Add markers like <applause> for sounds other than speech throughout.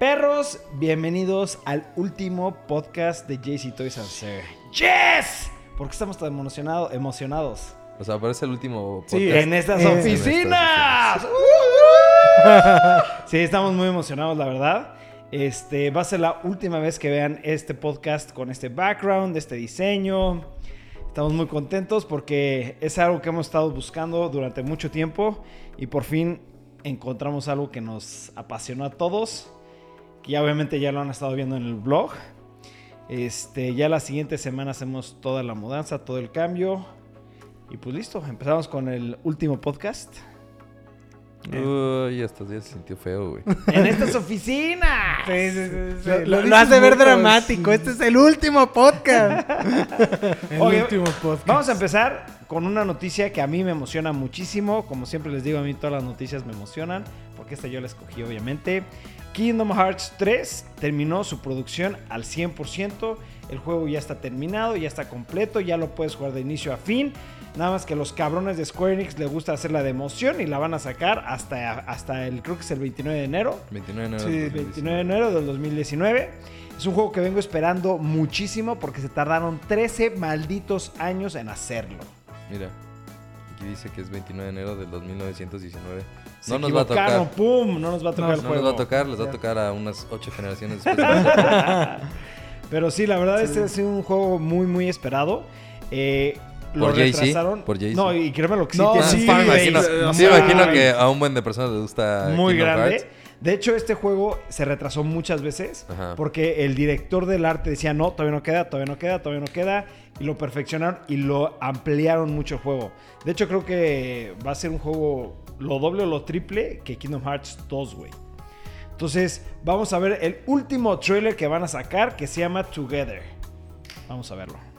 Perros, bienvenidos al último podcast de JC Toys and Sir. ¡Yes! ¿Por qué estamos tan emocionado- emocionados? O sea, parece el último podcast. Sí, en estas eh, oficinas. <laughs> sí, estamos muy emocionados, la verdad. Este va a ser la última vez que vean este podcast con este background, este diseño. Estamos muy contentos porque es algo que hemos estado buscando durante mucho tiempo y por fin encontramos algo que nos apasionó a todos. Que ya obviamente ya lo han estado viendo en el blog. Este, ya la siguiente semana hacemos toda la mudanza, todo el cambio. Y pues listo, empezamos con el último podcast. Uy, hasta ya se sintió feo, güey. <laughs> En estas oficinas. Sí, sí, sí, sí. Lo- hace ver dramático. Este es el último podcast. <laughs> el Oye, último podcast. Vamos a empezar con una noticia que a mí me emociona muchísimo. Como siempre les digo, a mí todas las noticias me emocionan. Porque esta yo la escogí, obviamente. Kingdom Hearts 3 terminó su producción al 100%. El juego ya está terminado, ya está completo, ya lo puedes jugar de inicio a fin. Nada más que los cabrones de Square Enix les gusta hacer la de emoción y la van a sacar hasta, hasta el, creo que es el 29 de enero. 29 de enero. Sí, del 29 de enero del 2019. Es un juego que vengo esperando muchísimo porque se tardaron 13 malditos años en hacerlo. Mira, aquí dice que es 29 de enero del 2919. Se No nos va a tocar. ¡Pum! No nos va a tocar No, el No juego. nos va a tocar, les va a tocar a unas 8 generaciones <laughs> después. Pero sí, la verdad, Sí. este ha sido un juego muy, muy esperado. Eh, lo Por Jay-Z, retrasaron. por Jay-Z. No, y créeme lo que sí No, sí, imagino, sí, imagino que a un buen de personas les gusta muy Kingdom grande. Hearts. De hecho, este juego se retrasó muchas veces Ajá. porque el director del arte decía, no, todavía no queda, todavía no queda, todavía no queda. Y lo perfeccionaron y lo ampliaron mucho el juego. De hecho, creo que va a ser un juego lo doble o lo triple que Kingdom Hearts 2, güey. Entonces, vamos a ver el último trailer que van a sacar que se llama Together. Vamos a verlo.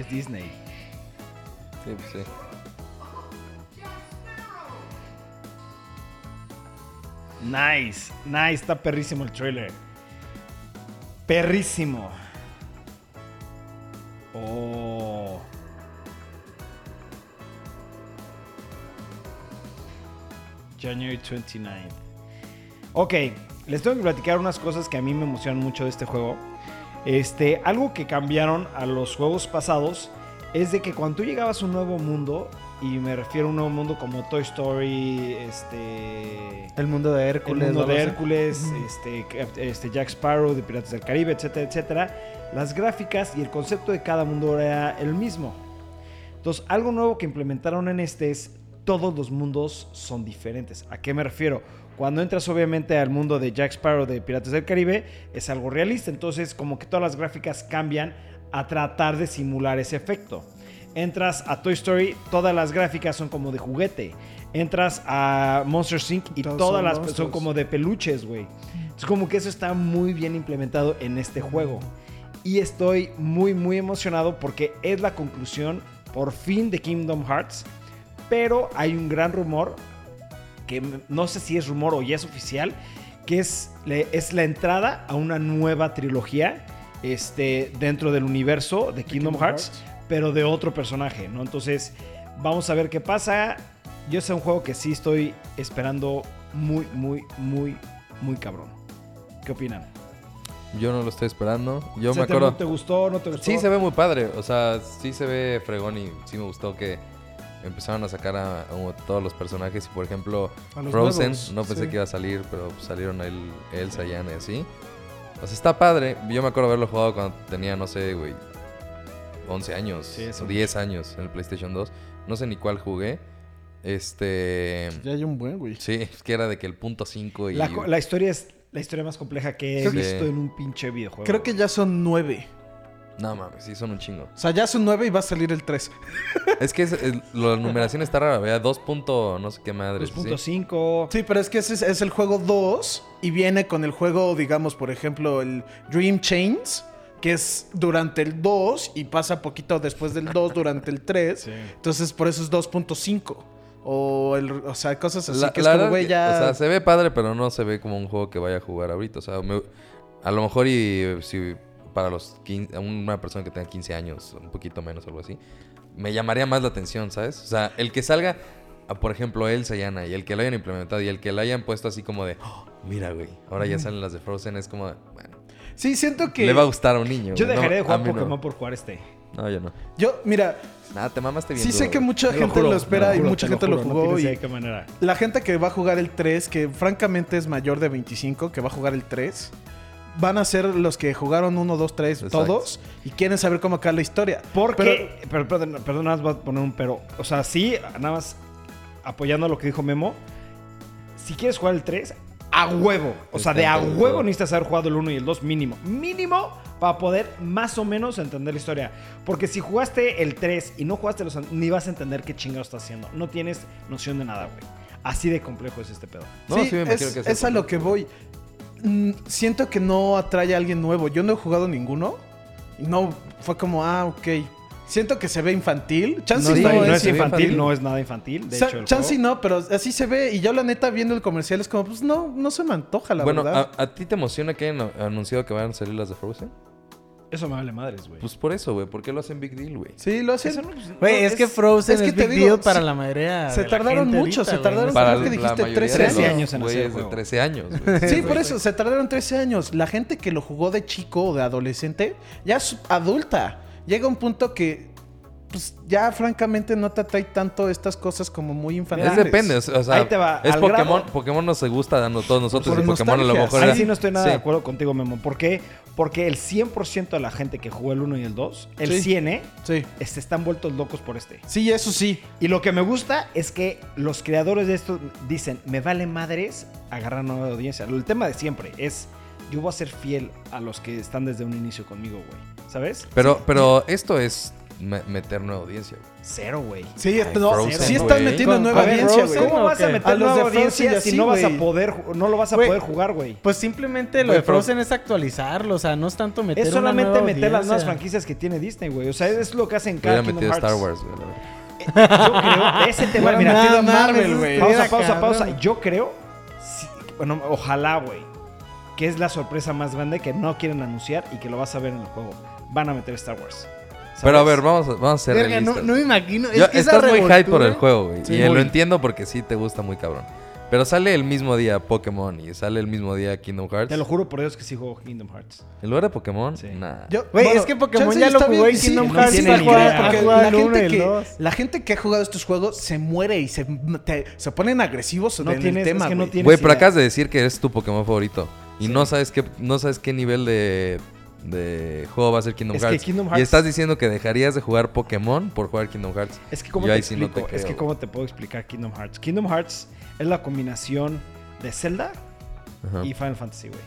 Es Disney. Sí, pues sí. Nice, nice, está perrísimo el trailer. Perrísimo. Oh. January 29. Ok, les tengo que platicar unas cosas que a mí me emocionan mucho de este juego. Este, algo que cambiaron a los juegos pasados es de que cuando tú llegabas a un nuevo mundo, y me refiero a un nuevo mundo como Toy Story, este, El mundo de el Hércules. mundo o algo de. Hércules, este, este Jack Sparrow de Piratas del Caribe, etcétera, etcétera. Las gráficas y el concepto de cada mundo era el mismo. Entonces, algo nuevo que implementaron en este es todos los mundos son diferentes. ¿A qué me refiero? Cuando entras obviamente al mundo de Jack Sparrow de Piratas del Caribe, es algo realista. Entonces, como que todas las gráficas cambian a tratar de simular ese efecto. Entras a Toy Story, todas las gráficas son como de juguete. Entras a Monster Inc. y todas las son como de peluches, güey. Es como que eso está muy bien implementado en este juego. Y estoy muy, muy emocionado porque es la conclusión por fin de Kingdom Hearts. Pero hay un gran rumor, que no sé si es rumor o ya es oficial, que es, es la entrada a una nueva trilogía este, dentro del universo de Kingdom, Kingdom Hearts, Hearts. pero de otro personaje, ¿no? Entonces, vamos a ver qué pasa. Yo es un juego que sí estoy esperando muy, muy, muy, muy cabrón. ¿Qué opinan? Yo no lo estoy esperando. Yo ¿Se me te- acuerdo. ¿Te gustó? ¿No te gustó? Sí, se ve muy padre. O sea, sí se ve fregón y sí me gustó que empezaron a sacar a, a todos los personajes. Y por ejemplo, Frozen, nuevos, no pensé sí. que iba a salir, pero salieron el, Elsa y Anne así. O sea, está padre. Yo me acuerdo haberlo jugado cuando tenía, no sé, güey, 11 años Sí, o 10 años en el PlayStation 2. No sé ni cuál jugué. Este. Ya hay un buen, güey. Sí, es que era de que el punto 5 y. La, historia es la historia más compleja que he Creo que- visto en un pinche videojuego. Creo que ya son nueve. No mames, sí, son un chingo. O sea, ya son nueve y va a salir el 3. <laughs> Es que es- el- la numeración está rara, vea, 2. punto no sé qué madre. 2.5. Sí, pero es que ese es, es el juego 2 y viene con el juego, digamos, por ejemplo, el Dream Chains, que es durante el 2 y pasa poquito después del 2 durante el 3. Sí. Entonces, por eso es 2.5. O el, o sea, cosas así La- que es la como, verdad güey, ya... O sea, se ve padre, pero no se ve como un juego que vaya a jugar ahorita. O sea, me- a lo mejor y si para los 15, una persona que tenga 15 años, un poquito menos, algo así, me llamaría más la atención, ¿sabes? O sea, el que salga, a, por ejemplo, Elsa y Anna, y el que lo hayan implementado, y el que lo hayan puesto así como de, "Oh, mira, güey, ahora ya salen las de Frozen, es como, de, bueno, Sí, siento que... le va a gustar a un niño. Yo güey, no, dejaré de a jugar mí no. Pokémon por jugar este. No, yo no. Yo, mira, Nada, te mamaste bien. sí sé que mucha Te gente juro, lo espera y mucha te gente lo juro, no jugó. tienes y de qué manera. La gente que va a jugar el 3, que francamente es mayor de 25, que va a jugar el 3, van a ser los que jugaron 1, 2, 3, Exacto. todos, y quieren saber cómo acaba la historia. Porque, pero, perdón, perdón, nada más voy a poner un pero. O sea, sí, nada más apoyando lo que dijo Memo. Si quieres jugar el 3, a huevo. O sea, de a huevo necesitas haber jugado el 1 y el 2 mínimo. Mínimo para poder más o menos entender la historia. Porque si jugaste el 3 y no jugaste los... Ni vas a entender qué chingado estás haciendo. No tienes noción de nada, güey. Así de complejo es este pedo. No, sí, sí me es, que sea es a lo que voy. Mm, siento que no atrae a alguien nuevo. Yo no he jugado ninguno. Y no, fue como, ah, ok. Siento que se ve infantil. Chance No, no, está- no es es se ve infantil, infantil. no es nada infantil. De hecho, Chance juego- no, pero así se ve. Y yo la neta viendo el comercial es como, pues no, no se me antoja la Bueno, verdad. ¿a, a ti te emociona que hayan anunciado que van a salir las de Frozen? Eso me vale madres, güey. Pues por eso, güey. ¿Por qué lo hacen big deal, güey? sí, lo hacen. No, pues, Güey, no, es, que Frozen es es, que te big digo, deal para se- la mayoría. se de la tardaron gente mucho, ahorita, se tardaron- Para creo que la dijiste mayoría 13 de los años en hacer de juego. 13 años, güey. Sí, por eso, se tardaron 13 años. La gente que lo jugó de chico o de adolescente ya es adulta. Llega un punto que, pues ya francamente no te atrae tanto estas cosas como muy infantiles. Es depende, o sea, Ahí te va, es Pokémon, grado- Pokémon nos gusta dando todos nosotros Por y Pokémon a lo mejor Ahí era- sí no estoy nada Sí. de acuerdo contigo, Memo. ¿Por qué? Porque el 100% de la gente que jugó el 1 y el 2, el Sí. 100, ¿eh? Sí. Este, están vueltos locos por este. Sí, eso sí. Y lo que me gusta es que los creadores de esto dicen, me vale madres agarrar nueva audiencia. El tema de siempre es, yo voy a ser fiel a los que están desde un inicio conmigo, güey. ¿Sabes? Pero, pero esto es meter nueva audiencia, güey. Cero, güey. Sí, Ay, no, Frozen, sí estás güey. metiendo Con- nueva a ver, audiencia, Frozen, güey. ¿Cómo ¿o vas a meter A los nueva de Frozen audiencia y si así, no vas a güey. poder, no lo vas a Güey, poder jugar, güey? Pues simplemente lo Güey, de pero- Frozen es actualizarlo, o sea, no es tanto meter Es una solamente nueva meter las nuevas audiencia. franquicias que tiene Disney, güey. O sea, es lo que hacen cada Hubiera Kingdom metido Hearts. Star Wars, güey. la verdad. Yo creo, ese tema, Hubiera mira, no Marvel, mames, güey. Pausa, Mira, pausa, cabrón. pausa. Yo creo, sí, bueno, ojalá, güey, que es la sorpresa más grande que no quieren anunciar y que lo vas a ver en el juego. Van a meter Star Wars. Pero a ver, vamos, a- vamos a ser Verga, no, realistas. no me imagino. Yo- es que esa estás muy hype por el juego, güey. Sí, y muy. lo entiendo porque sí te gusta muy cabrón. Pero sale el mismo día Pokémon y sale el mismo día Kingdom Hearts. Te lo juro por Dios que sí juego Kingdom Hearts. ¿En lugar de Pokémon? Sí. Nah. Yo- Güey, bueno, es que Pokémon ya lo en sí, Kingdom no Hearts. está idea. jugando- Porque jugado la el y gente, el que, dos. la gente que ha jugado estos juegos se muere y se, te- se ponen agresivos No en tienes- el tema, es que no güey. pero acabas de decir que es tu Pokémon favorito. Y Sí. no sabes qué no sabes qué nivel de, de juego va a ser Kingdom Es que Hearts. Kingdom Y Hearts- estás diciendo que dejarías de jugar Pokémon por jugar Kingdom Hearts. Es que cómo Yo te sí no explico, te es que cómo te puedo explicar Kingdom Hearts. Kingdom Hearts es la combinación de Zelda Ajá. y Final Fantasy, güey.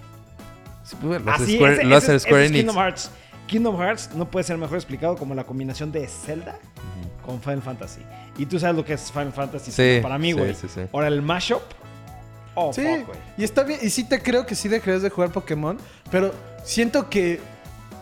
Sí, pues, lo hace Así, Square, ese- lo hace Square ese Enix. Kingdom Hearts. Kingdom Hearts no puede ser mejor explicado como la combinación de Zelda con Final Fantasy. Y tú sabes lo que es Final Fantasy Sí, para mí, sí, güey. sí, sí. Ahora el mashup. Oh, Sí, fuck, y está bien. Y sí te creo que sí dejarías de jugar Pokémon. Pero siento que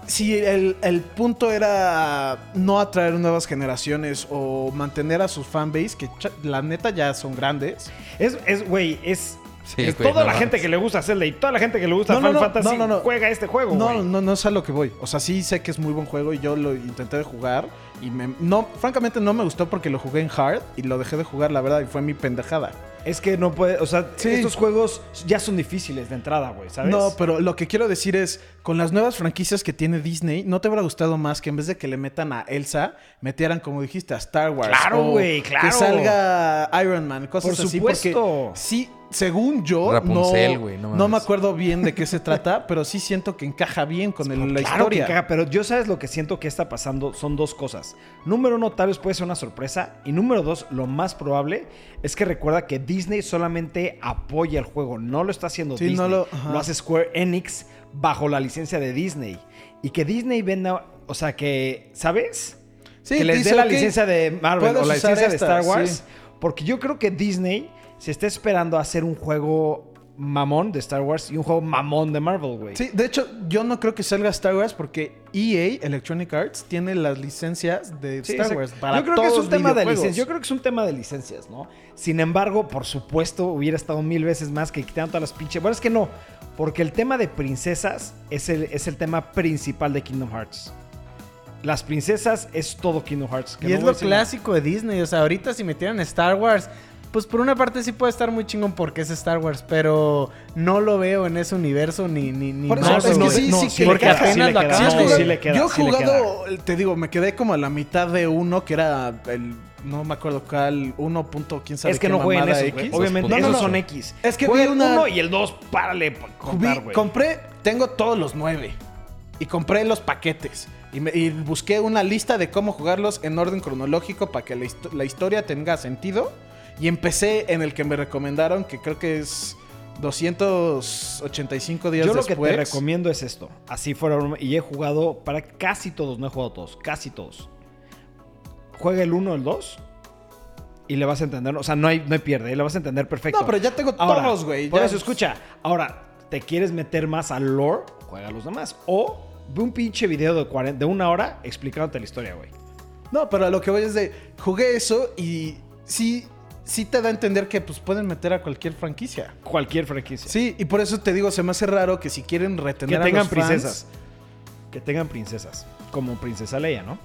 si el, el punto era no atraer nuevas generaciones o mantener a sus fanbase, que la neta ya son grandes. Es, es, güey, es. Sí, es güey, toda no la gente que le gusta Zelda y toda la gente que le gusta No, no, Final no, Fantasy no, no, no. juega este juego, No, güey. no, no es a lo que voy. O sea, sí sé que es muy buen juego y yo lo intenté de jugar. Y me, no, francamente no me gustó porque lo jugué en hard y lo dejé de jugar, la verdad, y fue mi pendejada. Es que no puede. O sea, Sí. estos juegos ya son difíciles de entrada, güey, ¿sabes? No, pero lo que quiero decir es, con las nuevas franquicias que tiene Disney, ¿no te habrá gustado más que en vez de que le metan a Elsa, metieran, como dijiste, a Star Wars? Claro, güey, claro. Que salga Iron Man, cosas Por así. supuesto. Porque sí, según yo, Rapunzel, no, no no me acuerdo bien de qué se <laughs> trata, pero sí siento que encaja bien con el- la claro que historia. caga, pero yo sabes lo que siento que está pasando son dos cosas. Número uno, tal vez puede ser una sorpresa. Y número dos, lo más probable es que recuerda que Disney solamente apoya el juego. No lo está haciendo Sí, Disney. no lo, lo- hace Square Enix bajo la licencia de Disney. Y que Disney venda, o sea que, ¿sabes? Sí, que les dice, dé la licencia de Marvel o la licencia de Star Wars. sí. Porque yo creo que Disney se está esperando a hacer un juego mamón de Star Wars y un juego mamón de Marvel, güey. Sí, de hecho, yo no creo que salga Star Wars porque EA, Electronic Arts, tiene las licencias de Sí, Star. Wars para yo creo que es un tema de licencias. Yo creo que es un tema de licencias, ¿no? Sin embargo, por supuesto, hubiera estado mil veces más que quitaran todas las pinches. Bueno, es que no, porque el tema de princesas es el, es el tema principal de Kingdom Hearts. Las princesas es todo Kingdom Hearts. que Y no es lo nada. clásico de Disney. O sea, ahorita si metieran Star Wars, pues por una parte sí puede estar muy chingón porque es Star Wars, pero no lo veo en ese universo ni, ni, ni Por eso, más, es que sí, No, sí, sí que le porque queda, apenas lo queda. Sí, acabamos es No, jugado- sí le queda, yo he jugado, te digo, me quedé como a la mitad de uno que era el, no me acuerdo cuál, 1. punto, quién sabe Es que qué no jueguen güey. X. Obviamente, No, no, esos no. son X. Es que Juega vi el una- 1 y el 2, párale por contar, compré, tengo todos los nueve. Y compré los paquetes. Y, me- y busqué una lista de cómo jugarlos en orden cronológico para que la, histo- la historia tenga sentido. Y empecé en el que me recomendaron, que creo que es 285 días Yo lo después. que te recomiendo es esto. Así fuera Y he jugado para casi todos, no he jugado todos, casi todos. Juega el 1 o el 2 y le vas a entender. O sea, no hay, no hay pierde, le vas a entender perfecto. No, pero ya tengo Ahora, todos, güey. Por ya- eso, escucha. Ahora, ¿te quieres meter más al lore? Juega a los demás. O ve un pinche video de, 40, de una hora explicándote la historia, güey. No, pero a lo que voy es de. Jugué eso y sí, sí te da a entender que pues pueden meter a cualquier franquicia. Cualquier franquicia. Sí, y por eso te digo, se me hace raro que si quieren retener que a tengan fans- princesas. Que tengan princesas. Como Princesa Leia, ¿no?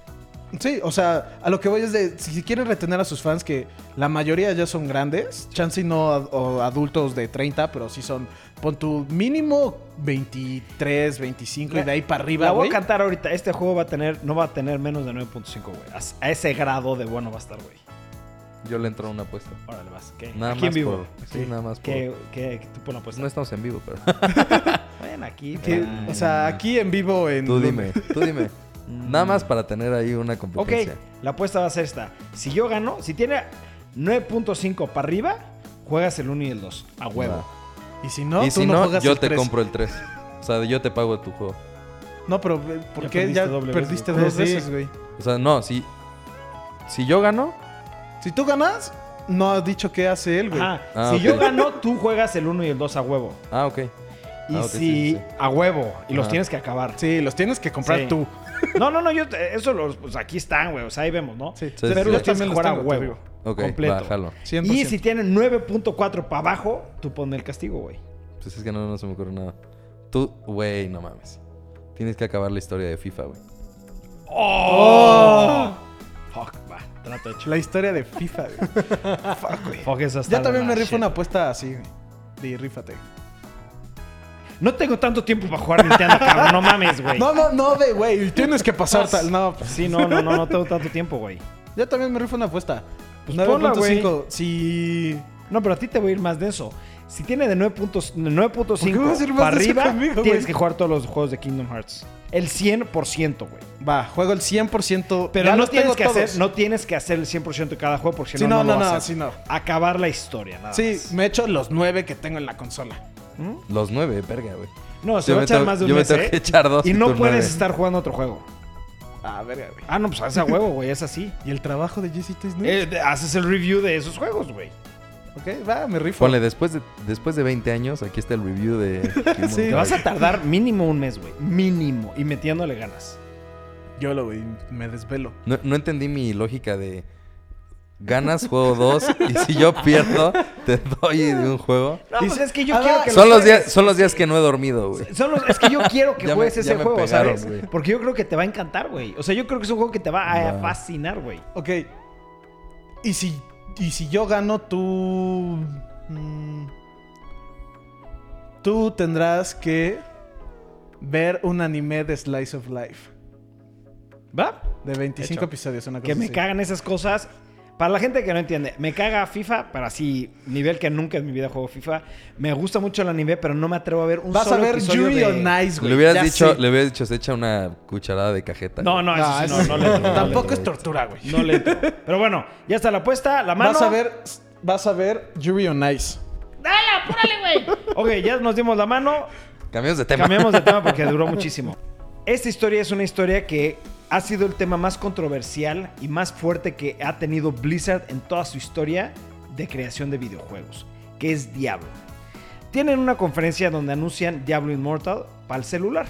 Sí, o sea, a lo que voy es de, si quieren retener a sus fans, que la mayoría ya son grandes, chance y no ad- o adultos de 30, pero sí son, pon tu mínimo 23, 25 y de ahí para arriba, La voy a cantar ahorita. Este juego va a tener, no va a tener menos de 9.5, güey. A, a ese grado de bueno va a estar, güey. Yo le entro a una apuesta. Órale, vas. ¿Qué? Nada aquí más en vivo. por- sí, nada más por- ¿Qué, qué, qué- tú pon la apuesta. No estamos en vivo, pero. <laughs> Bueno, aquí. <laughs> Pero- o sea, aquí en vivo en... Tú dime, tú dime. <laughs> Nada más para tener ahí una Ok, competencia. la apuesta va a ser esta. Si yo gano, si tiene 9.5 para arriba, juegas el 1 y el 2. A huevo. Va. Y si no, y tú si no, no, juegas yo el te 3. compro el 3. O sea, yo te pago tu juego. No, pero eh, ¿por Ya qué perdiste ya doble perdiste dos veces, güey? O sea, no, si. Si yo gano, Si tú ganas, no has dicho qué hace él, güey. Ajá. Ah, si yo gano, tú juegas el 1 y el 2 a huevo. Ah, ok. Y Ah, si. sí, sí, sí. A huevo. Y los Ajá. tienes que acabar. Sí, los tienes que comprar Sí. tú. <laughs> No, no, no, yo, eso los, pues aquí están, güey, o sea, ahí vemos, ¿no? Sí. Sí, Pero sí, los sí. tienes que jugar a huevo. Ok, completo. bájalo. 100%. Y si tienen 9.4 para abajo, tú pon el castigo, güey. Pues es que no, no se me ocurre nada. Tú, güey, no mames. Tienes que acabar la historia de FIFA, güey. ¡Oh! Fuck, La historia de FIFA, güey. <laughs> Fuck, güey. Fuck, eso está Ya también de me rifo shit. una apuesta así, güey. De rífate. No tengo tanto tiempo para jugar Nintendo, cabrón, no mames, güey. No, no, no, de güey. Tienes que pasar tal. No, pues, Sí, no, no, no, no tengo tanto tiempo, güey. ya también me rifo una apuesta. Pues ponla, 9.5. Si. No, pero a ti te voy a ir más denso. Si tiene de 9 puntos- de ¿Por qué vas a ir 9.5 más para arriba, conmigo, tienes que jugar todos los juegos de Kingdom Hearts. El 100%, güey. Va, juego el 100%. Pero ya no los tienes, que todos. hacer, no tienes que hacer el 100% de cada juego porque si Sí, no, no, no, no, lo no, sí, no. Acabar la historia, nada Sí, más. me echo los 9 que tengo en la consola. Los nueve, verga, güey. No, se Yo va a me echar más de un yo me tengo ¿eh? que echar dos Y no puedes nueve. estar jugando otro juego. Ah, verga, güey. Ah, no, pues hace a huevo, güey, es así. ¿Y el trabajo de Jesse Taste Eh, de- haces el review de esos juegos, güey. Ok, va, me rifo. Ponle, después de, después de 20 años, aquí está el review de... <laughs> Kingdom Sí. Te vas a tardar mínimo un mes, güey. Mínimo. Y metiéndole ganas. Yo lo, güey, me desvelo. No, no entendí mi lógica de... Ganas juego 2 y si yo pierdo, te doy de un juego. No, pues es que yo Ah, quiero que Son lo los, días, son los días que no he dormido, güey. Son los- es que yo quiero que <laughs> me- juegues ese juego, pegaron, ¿sabes? güey. Porque yo creo que te va a encantar, güey. O sea, yo creo que es un juego que te va a fascinar, güey. Ok. Y si, y si yo gano, tú. mm, tú tendrás que ver un anime de Slice of Life. ¿Va? De 25 Hecho. episodios, una cosa Que me así. cagan esas cosas. Para la gente que no entiende, me caga FIFA, para así, nivel que nunca en mi vida juego FIFA. Me gusta mucho el anime, pero no me atrevo a ver un Vas solo a ver Yuri de... on Ice, güey. Le hubieras ya dicho, sé. le hubieras dicho, se echa una cucharada de cajeta. No, no, eso No, sí, no, no le entro, no le Tampoco es tortura, güey. No le entro. Pero bueno, ya está la apuesta, la mano. Vas a ver. Vas a ver Yuri on Ice. Ok, ya nos dimos la mano. Cambiamos de tema. Cambiamos de tema porque <laughs> duró muchísimo. Esta historia es una historia que ha sido el tema más controversial y más fuerte que ha tenido Blizzard en toda su historia de creación de videojuegos, que es Diablo. tienen una conferencia donde anuncian Diablo Immortal para el celular.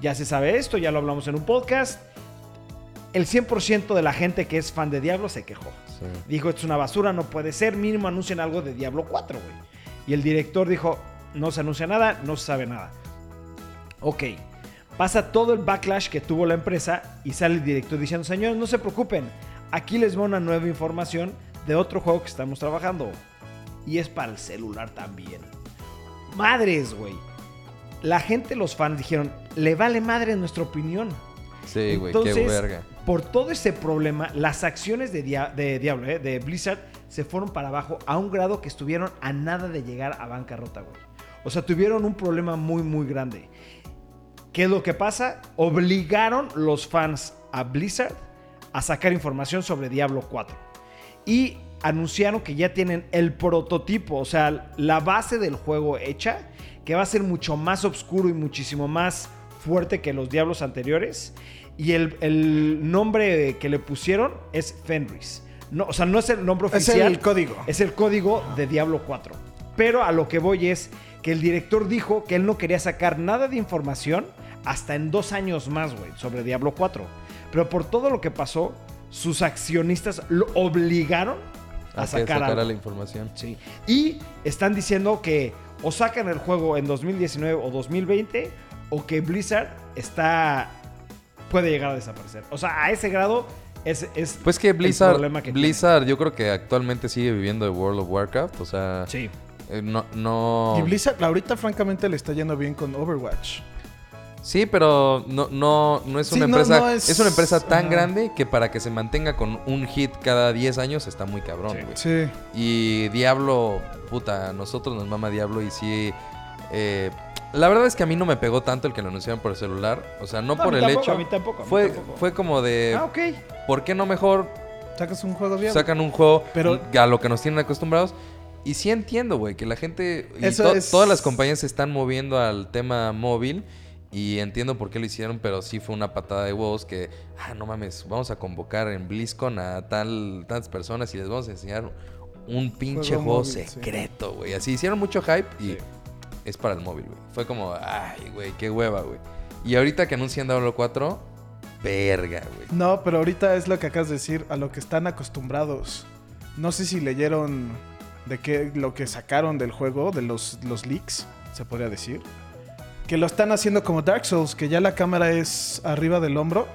Ya se sabe esto, ya lo hablamos en un podcast. El 100% de la gente que es fan de Diablo se quejó. Sí. Dijo, esto es una basura, no puede ser, mínimo anuncien algo de Diablo 4, güey. Y el director dijo, no se anuncia nada, no se sabe nada. Ok, pasa todo el backlash que tuvo la empresa y sale el director diciendo, señores, no se preocupen, aquí les va una nueva información de otro juego que estamos trabajando. Y es para el celular también. Madres, güey. La gente, los fans dijeron, le vale madre nuestra opinión. Sí, güey, qué Entonces, verga. Por todo ese problema, las acciones de, Dia- de Diablo, eh, de Blizzard, se fueron para abajo a un grado que estuvieron a nada de llegar a bancarrota, güey. O sea, tuvieron un problema muy, muy grande. ¿Qué es lo que pasa? Obligaron los fans a Blizzard a sacar información sobre Diablo 4. Y anunciaron que ya tienen el prototipo, o sea, la base del juego hecha, que va a ser mucho más oscuro y muchísimo más fuerte que los Diablos anteriores. Y el, el nombre que le pusieron es Fenris. No, o sea, no es el nombre Es oficial. el código. Es el código de Diablo 4. Pero a lo que voy es que el director dijo que él no quería sacar nada de información hasta en dos años más, güey, sobre Diablo 4. Pero por todo lo que pasó, sus accionistas lo obligaron a, A sacar algo. la información. Sí. Y están diciendo que o sacan el juego en 2019 o 2020 o que Blizzard está puede llegar a desaparecer. O sea, a ese grado es, es Pues que el Blizzard, problema que Blizzard yo creo que actualmente sigue viviendo de World of Warcraft, o sea. Sí. eh, no, no... Y Blizzard ahorita francamente le está yendo bien con Overwatch. Sí, pero no, no, no es una empresa. no es... es- una empresa tan grande que para que se mantenga con un hit cada 10 años está muy cabrón, güey. Sí. Y Diablo, puta, nosotros nos mama Diablo y sí. eh, la verdad es que a mí no me pegó tanto el que lo anunciaron por el celular. O sea, no, por el tampoco, hecho. a mí tampoco, a mí fue, tampoco. fue como de. Ah, ok. ¿Por qué no mejor Sacas un juego bien. sacan un juego Pero- a lo que nos tienen acostumbrados? Y sí entiendo, güey, que la gente y Eso to- es- todas las compañías se están moviendo al tema móvil y entiendo por qué lo hicieron, pero sí fue una patada de huevos que, ah, no mames, vamos a convocar en BlizzCon a tal tantas personas y les vamos a enseñar un pinche Juego móvil, secreto, güey. Así hicieron mucho hype y Sí. es para el móvil, güey. Fue como, ay, güey, qué hueva, güey. Y ahorita que anuncian Diablo 4, verga, güey. No, pero ahorita es lo que acabas de decir, a lo que están acostumbrados. No sé si leyeron de qué lo que sacaron del juego, de los, los leaks, se podría decir. Que lo están haciendo como Dark Souls, que ya la cámara es arriba del hombro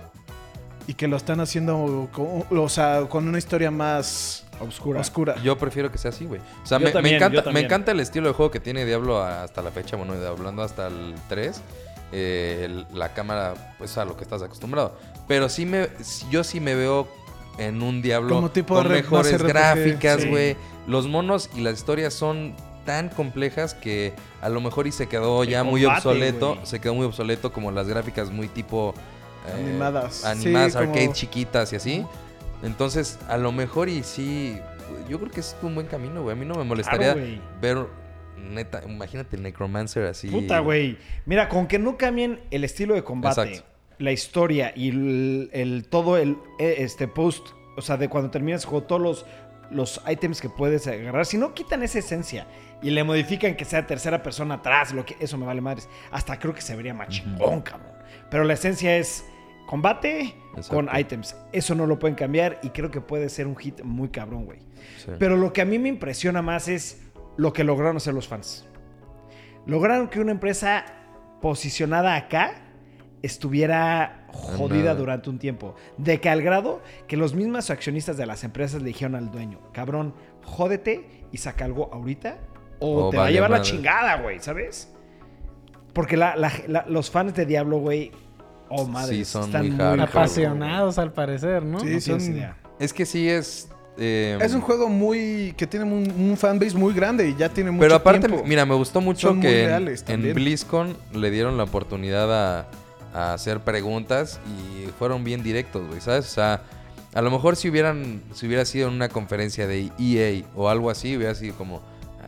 y que lo están haciendo con, o sea, con una historia más Oscura. oscura. Yo prefiero que sea así, güey. O sea, me, también, encanta, me encanta el estilo de juego que tiene Diablo hasta la fecha, bueno, hablando hasta el 3. eh, el- la cámara, pues a lo que estás acostumbrado. Pero sí me, yo sí me veo en un Diablo Como tipo con mejores RPG, gráficas, sí. güey. Los monos y las historias son tan complejas que a lo mejor y se quedó ya muy obsoleto. Se quedó muy obsoleto como las gráficas muy tipo... eh, Animadas. Animadas, Sí, como- arcade chiquitas y así. Entonces, a lo mejor y sí, yo creo que es un buen camino, güey. A mí no me molestaría Claro, ver, neta, imagínate el Necromancer así. Puta, güey. Mira, con que no cambien el estilo de combate, Exacto. la historia y el, el- todo el eh, este post, o sea, de cuando terminas juego, todos los, los ítems que puedes agarrar, si no quitan esa esencia y le modifican que sea tercera persona atrás, lo que eso me vale madres. Hasta creo que se vería más chingón, cabrón. Pero la esencia es combate Exacto. con ítems. Eso no lo pueden cambiar y creo que puede ser un hit muy cabrón, güey. Sí. Pero lo que a mí me impresiona más es lo que lograron hacer los fans. Lograron que una empresa posicionada acá estuviera jodida durante un tiempo. De que al grado que los mismos accionistas de las empresas le dijeron al dueño, cabrón, jódete y saca algo ahorita o te va a llevar la madre". chingada, güey, ¿sabes? Porque la- la- la- los fans de Diablo, güey, oh madre, Sí, son están muy. Apasionados al parecer, ¿no? Sí, No tienes son- idea. Es que sí es... eh, Es un juego muy que tiene un, un fanbase muy grande y ya tiene mucho Pero aparte, tiempo. mira, me gustó mucho Son muy que en, en. BlizzCon le dieron la oportunidad a, a hacer preguntas y fueron bien directos, güey, ¿sabes? O sea, a lo mejor si hubieran, si hubiera sido en una conferencia de EA o algo así, hubiera sido como,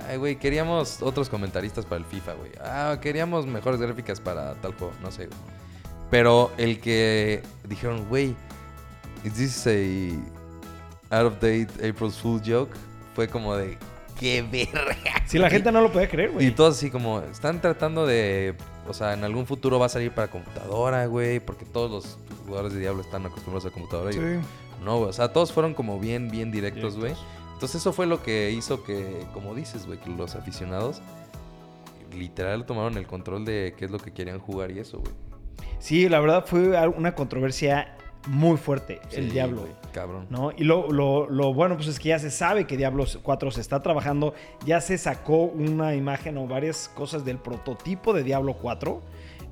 ay, güey, queríamos otros comentaristas para el FIFA, güey. Ah, queríamos mejores gráficas para tal juego, no sé, güey. Pero el que dijeron, güey, ¿is this a out of date April Fool joke? Fue como de, qué verga. Si la gente no lo puede creer, Y güey. todos así como, están tratando de, o sea, en algún futuro va a salir para computadora, güey, porque todos los jugadores de Diablo están acostumbrados a computadora. Y Sí. no, güey, o sea, todos fueron como bien, bien directos, güey. Entonces eso fue lo que hizo que, como dices, güey, que los aficionados literal tomaron el control de qué es lo que querían jugar y eso, güey. Sí, la verdad fue una controversia muy fuerte, el Diablo. Cabrón. ¿no? Y lo, lo- lo bueno pues es que ya se sabe que Diablo 4 se está trabajando, ya se sacó una imagen o varias cosas del prototipo de Diablo 4.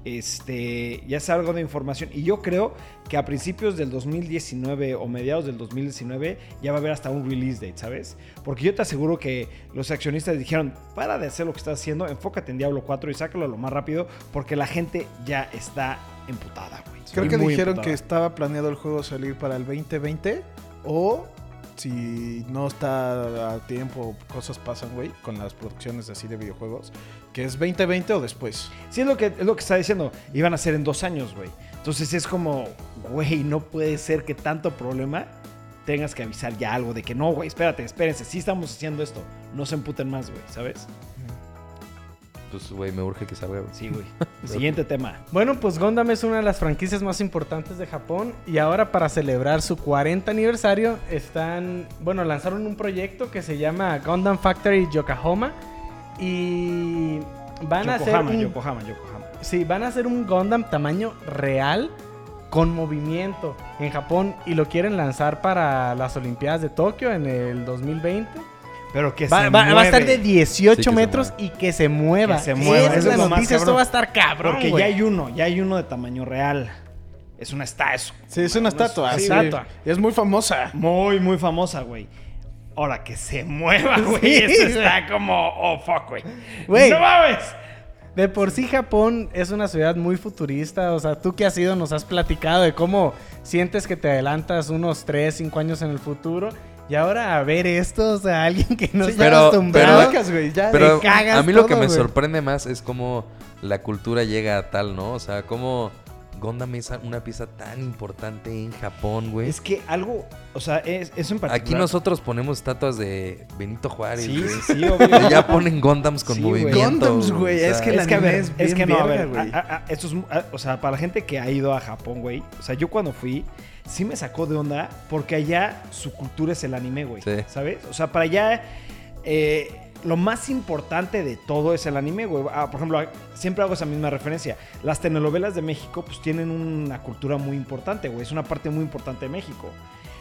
Este, ya es algo de información y yo creo que a principios del 2019 o mediados del 2019 ya va a haber hasta un release date, ¿sabes? Porque yo te aseguro que los accionistas dijeron, para de hacer lo que estás haciendo, enfócate en Diablo 4 y sácalo lo más rápido porque la gente ya está emputada, güey. Creo que dijeron emputada. que estaba planeado el juego salir para el 2020 o si no está a tiempo, cosas pasan, güey, con las producciones así de videojuegos, que es 2020 o después. Sí, es lo que, es lo que está diciendo. Iban a ser en dos años, güey. Entonces es como, güey, no puede ser que tanto problema tengas que avisar ya algo de que no, güey, espérate, espérense, sí estamos haciendo esto. No se emputen más, güey, ¿sabes? Pues, güey, me urge que salga, güey. Sí, güey. <laughs> Siguiente tema. Bueno, pues Gundam es una de las franquicias más importantes de Japón y ahora para celebrar su 40 aniversario están, bueno, lanzaron un proyecto que se llama Gundam Factory Yokohama y van a hacer Yokohama, un, Yokohama, Yokohama. sí, van a hacer un Gundam tamaño real con movimiento en Japón y lo quieren lanzar para las Olimpiadas de Tokio en el 2020. Pero que Va, se va- va a estar de 18 Sí, que se metros y que se mueva. Que se mueva, es la más noticia, esto va a estar cabrón, Porque güey. ya hay uno, ya hay uno de tamaño real. Es una estatua. Sí, es una estatua. sí, sí. estatua. Y es muy famosa. Muy, muy famosa, güey. Ahora que se mueva, <laughs> güey. Sí, eso está como, oh, fuck, güey. Güey. ¡No mames! De por sí Japón es una ciudad muy futurista, o sea, tú que has ido nos has platicado de cómo sientes que te adelantas unos 3, 5 años en el futuro. Y ahora a ver esto, o sea, alguien que no Sí, está pero- acostumbrado. pero- Sacas, güey, ya. Pero cagas a mí lo que me güey. sorprende más es cómo la cultura llega a tal, ¿no? O sea, cómo Gundam es una pieza tan importante en Japón, güey. Es que algo, o sea, es, eso en particular. Aquí nosotros ponemos estatuas de Benito Juárez. Sí, güey. sí, obvio. Ya ponen Gundams con Sí, movimiento. Gundams, güey, o sea, es que la- es que, a ver, anime es es que no, a ver, güey. a- a- esto es, a- o sea, para la gente que ha ido a Japón, güey, o sea, yo cuando fui, sí me sacó de onda porque allá su cultura es el anime, güey, Sí. ¿sabes? O sea, para allá, eh, lo más importante de todo es el anime, güey. Ah, por ejemplo, siempre hago esa misma referencia. Las telenovelas de México, pues tienen una cultura muy importante, güey, es una parte muy importante de México.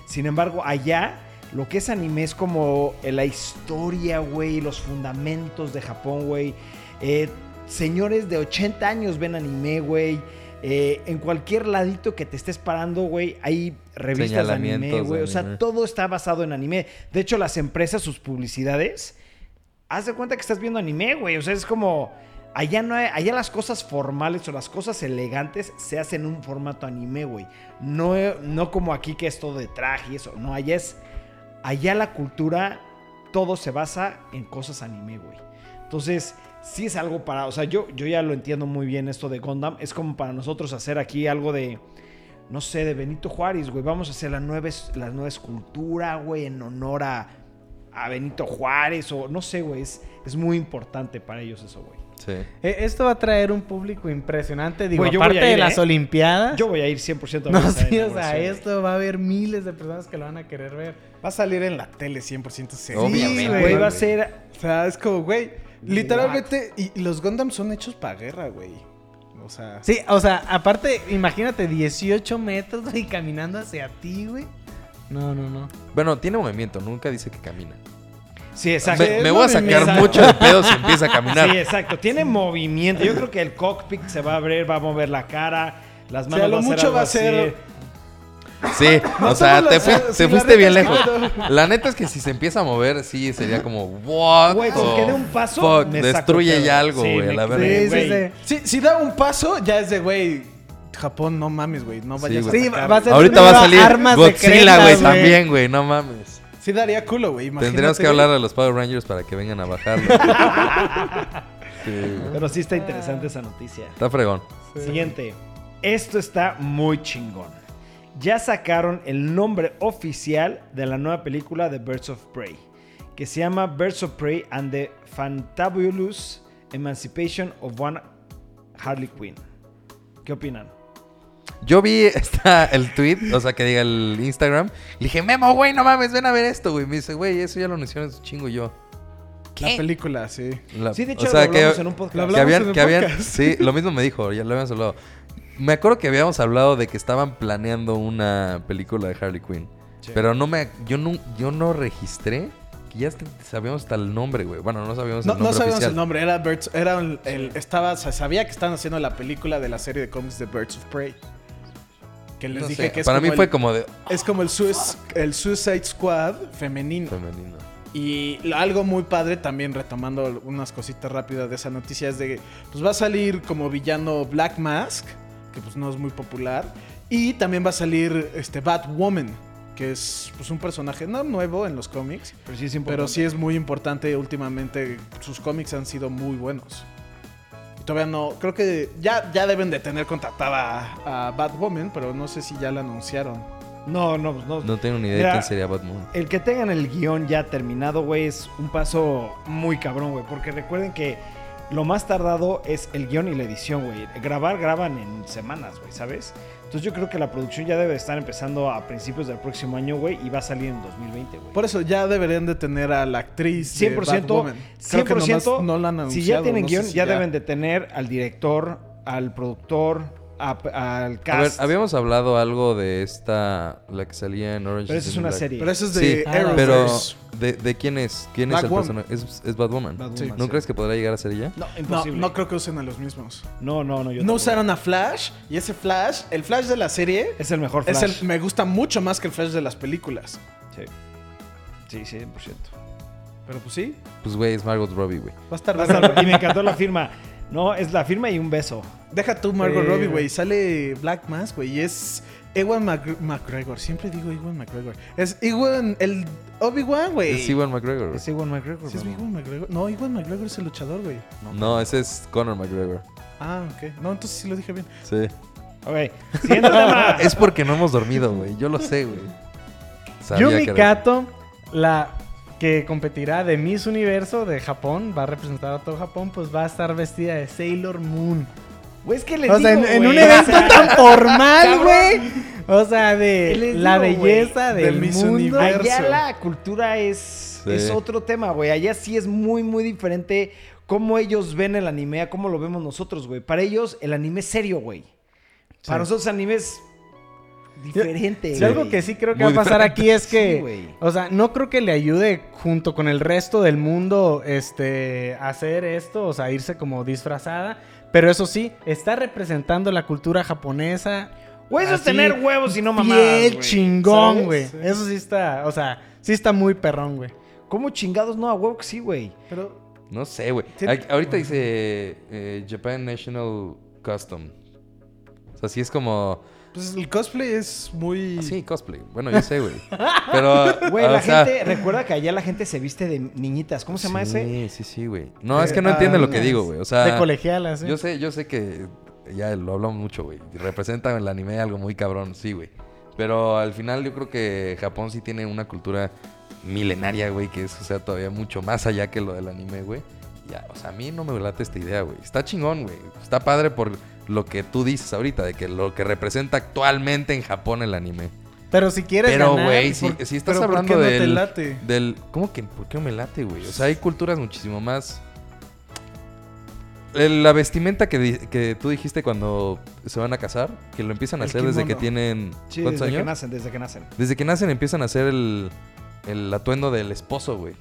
Sin embargo, allá lo que es anime es como la historia, güey, los fundamentos de Japón, güey. Eh, señores de 80 años ven anime, güey. Eh, en cualquier ladito que te estés parando, güey, hay revistas de anime, güey. O sea, todo está basado en anime. De hecho, las empresas, sus publicidades, haz de cuenta que estás viendo anime, güey. O sea, es como. Allá no hay- allá las cosas formales o las cosas elegantes se hacen en un formato anime, güey. No, no como aquí que es todo de traje y eso. No, allá es. Allá la cultura, todo se basa en cosas anime, güey. Entonces, sí es algo para. O sea, yo, yo ya lo entiendo muy bien esto de Gundam. Es como para nosotros hacer aquí algo de. No sé, de Benito Juárez, güey. Vamos a hacer la nueva, la nueva escultura, güey, en honor a, a Benito Juárez. O no sé, güey. Es, es muy importante para ellos eso, güey. Sí. Eh, Esto va a traer un público impresionante, digo, aparte ir, de las ¿eh? Olimpiadas. Yo voy a ir 100% a ver no, sí, o sea, esto va a haber miles de personas que lo van a querer ver. Va a salir en la tele 100% seguro. Obviamente, Sí, güey. va a ser. O sea, es como, güey, literalmente, y y los Gundams son hechos para guerra, güey. O sea, Sí, o sea, aparte, imagínate 18 metros y caminando hacia ti, güey. No, no, no. Bueno, tiene movimiento, nunca dice que camina. Sí, exacto. Me, voy a sacar mucho de pedo si empieza a caminar. Sí, exacto. Tiene movimiento. Yo creo que el cockpit se va a abrir, va a mover la cara. Las O manos sea, lo va a hacer mucho va a así. ser- Sí, <laughs> o sea, te, sí, fuiste bien lejos. no. La neta es que si se empieza a mover, sí, sería como, what Güey, the que dé un paso, fuck, me saco destruye ya algo, Sí, güey, me- la sí, verga. Sí, sí, sí. si, si da un paso, ya es de, güey, Japón, no mames, güey, no vayas güey. a Sí, va a ser Ahorita va a salir armas Godzilla, güey, güey. también, güey, no mames. Sí daría culo, güey. Tendríamos que hablar a los Power Rangers para que vengan a bajarlo. <laughs> Sí. Pero sí está interesante esa noticia. Está fregón. Siguiente. Esto está muy chingón. Ya sacaron el nombre oficial de la nueva película de Birds of Prey. que se llama Birds of Prey and the Fantabulous Emancipation of One Harley Quinn. ¿Qué opinan? Yo vi <laughs> esta, el tweet, o sea, que diga el Instagram. Le dije, Memo, güey, no mames, ven a ver esto, güey. Me dice, güey, eso ya lo anunciaron, es chingo yo. La película, sí. La- Sí, de hecho, o sea, lo que, hablamos en un podcast. Que habían, en el que habían, podcast. sí, lo mismo me dijo, ya lo habíamos hablado. Me acuerdo que habíamos hablado de que estaban planeando una película de Harley Quinn. Sí. Pero no me, yo no, yo no registré que ya sabíamos hasta el nombre, güey. Bueno, no sabíamos No, el no nombre sabíamos oficial. el nombre, era Birds, era el, el- estaba, se sabía que estaban haciendo la película de la serie de cómics de Birds of Prey. Que les No dije sé, que es Para como mí fue el- como de es como el, Suicide Squad femenino. femenino. Y lo- algo muy padre también retomando unas cositas rápidas de esa noticia es de que pues va a salir como villano Black Mask, que pues no es muy popular, y también va a salir este Batwoman, que es pues un personaje no nuevo en los cómics, Pero sí es importante. pero sí es muy importante últimamente. Sus cómics han sido muy buenos. Todavía no, creo que ya, ya deben de tener contratada a, a Batwoman, pero no sé si ya la anunciaron. No, no, no. No tengo ni idea Mira, de quién sería Batman. El que tengan el guion ya terminado, güey, es un paso muy cabrón, güey. Porque recuerden que lo más tardado es el guion y la edición, güey. Grabar, graban en semanas, güey, ¿sabes? Entonces yo creo que la producción ya debe estar empezando a principios del próximo año, güey, y va a salir en 2020, güey. Por eso ya deberían de tener a la actriz. de 100%, Batwoman. Creo que 100% nomás no la han anunciado. si ya tienen no guion, si ya, deben de tener al director, al productor, a- al cast. A ver, habíamos hablado algo de esta, la que salía en Orange. Pero esa es una Black. serie. Pero eso es Sí, de Ah, Arrowverse. Pero, ¿de, de quién es? ¿Quién es el personaje? Es, es Batwoman. Batwoman, Sí. ¿No sí. crees que podrá llegar a ser ella? No, No, imposible. no creo que usen a los mismos. No, no, no. yo No tampoco. usaron a Flash y ese Flash, el Flash de la serie, Es el mejor es Flash. el, me gusta mucho más que el Flash de las películas. Sí. Sí, 100%. Pero pues sí, Pues, güey, es Margot Robbie, güey. va a estar Va a bueno. estar- y me encantó la firma. No, es la firma y un beso. Deja tú Margot Eh, Robbie, güey. Sale Black Mask, güey. Y es Ewan Mac- McGregor. Siempre digo Ewan McGregor. Es Ewan, el Obi-Wan, güey. Es Ewan McGregor. Es Ewan McGregor. ¿Sí es. Ewan McGregor? No, Ewan McGregor es el luchador, güey. No, ese es Conor McGregor. Ah, ok. No, entonces sí lo dije bien. Sí. Ok, siguiente <laughs> tema. Es porque no hemos dormido, güey. Yo lo sé, güey. Yumi que Kato, la que competirá de Miss Universo de Japón, va a representar a todo Japón, pues va a estar vestida de Sailor Moon. Güey, es que les O sea, en, digo, en güey, un evento tan <laughs> formal, güey. O sea, ¿Qué de la belleza De del Miss mundo. Universo. Allá la cultura es, Sí. es otro tema, güey. Allá sí es muy, muy diferente cómo ellos ven el anime a cómo lo vemos nosotros, güey. Para ellos el anime es serio, güey. Para nosotros el anime es diferente, Si güey. algo que sí creo que Muy va a pasar aquí es Sí, que, o sea, no creo que le ayude junto con el resto del mundo, este, a hacer esto, o sea, irse como disfrazada. Pero eso sí, está representando la cultura japonesa. Güey, eso es tener huevos y no mamadas, güey. chingón, güey. Eso sí está, o sea, sí está muy perrón, güey. ¿Cómo chingados no? A huevo que sí, güey. Pero No sé, güey. Sí. Ahorita dice eh, Japan National Custom. O sea, sí es como... pues el cosplay es muy. Sí, cosplay. Bueno, yo sé, güey. <laughs> Pero... Güey, la sea, gente, recuerda que allá la gente se viste de niñitas. ¿Cómo se llama ese? Sí, sí, sí, güey. No, es Eh, que no entiende lo que ah, digo, güey. O sea... de colegialas, ¿eh? Yo sé, yo sé que ya lo hablamos mucho, güey. Representa en el anime algo muy cabrón, sí, güey. Pero al final yo creo que Japón sí tiene una cultura milenaria, güey, que es, o sea, todavía mucho más allá que lo del anime, güey. Ya, o sea, a mí no me late esta idea, güey. Está chingón, güey. Está padre por lo que tú dices ahorita, de que lo que representa actualmente en Japón el anime. Pero si quieres Pero, ganar, güey, si, ¿por- si estás pero por hablando qué no te del, late? del... ¿Cómo que? ¿Por qué no me late, güey? O sea, hay culturas muchísimo más... La vestimenta que, que tú dijiste cuando se van a casar, que lo empiezan a El hacer desde que tienen... Sí, ¿Cuántos desde que años? nacen, desde que nacen. Desde que nacen empiezan a hacer el, el atuendo del esposo, güey.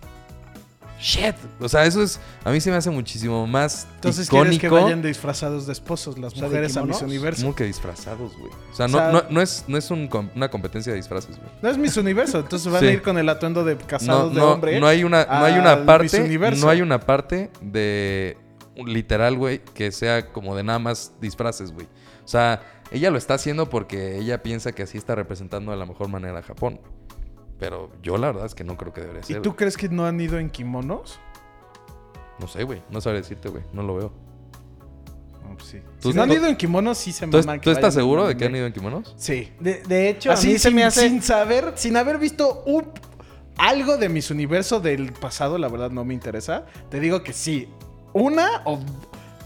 Shit. O sea, eso es... A mí se me hace muchísimo más Entonces icónico. quieres que vayan disfrazados de esposos las O sea, de mujeres a Miss. Universo. Como que disfrazados, güey. O sea, O no, sea- no, no es, no es un una competencia de disfraces, güey. No es Miss Universo, entonces van Sí. a ir con el atuendo de No, casados de no, hombre. no hay una, no hay una parte, no hay una parte de literal, güey, que sea como de nada más disfraces, güey. O sea, ella lo está haciendo porque ella piensa que así está representando de la mejor manera a Japón. Pero yo la verdad es que no creo que debería ¿Y ser. tú güey. crees que no han ido en kimonos? No sé, güey. No sabría decirte, güey. No lo veo. No, pues sí. ¿Tú- si no han tú- ido en kimonos, sí se ¿Tú, maman. tú estás seguro de que han ido en kimonos? Sí. De, de hecho, a Así mí se sin, me hace... sin saber, sin haber visto un algo de mis universo del pasado, la verdad no me interesa. Te digo que sí. Una o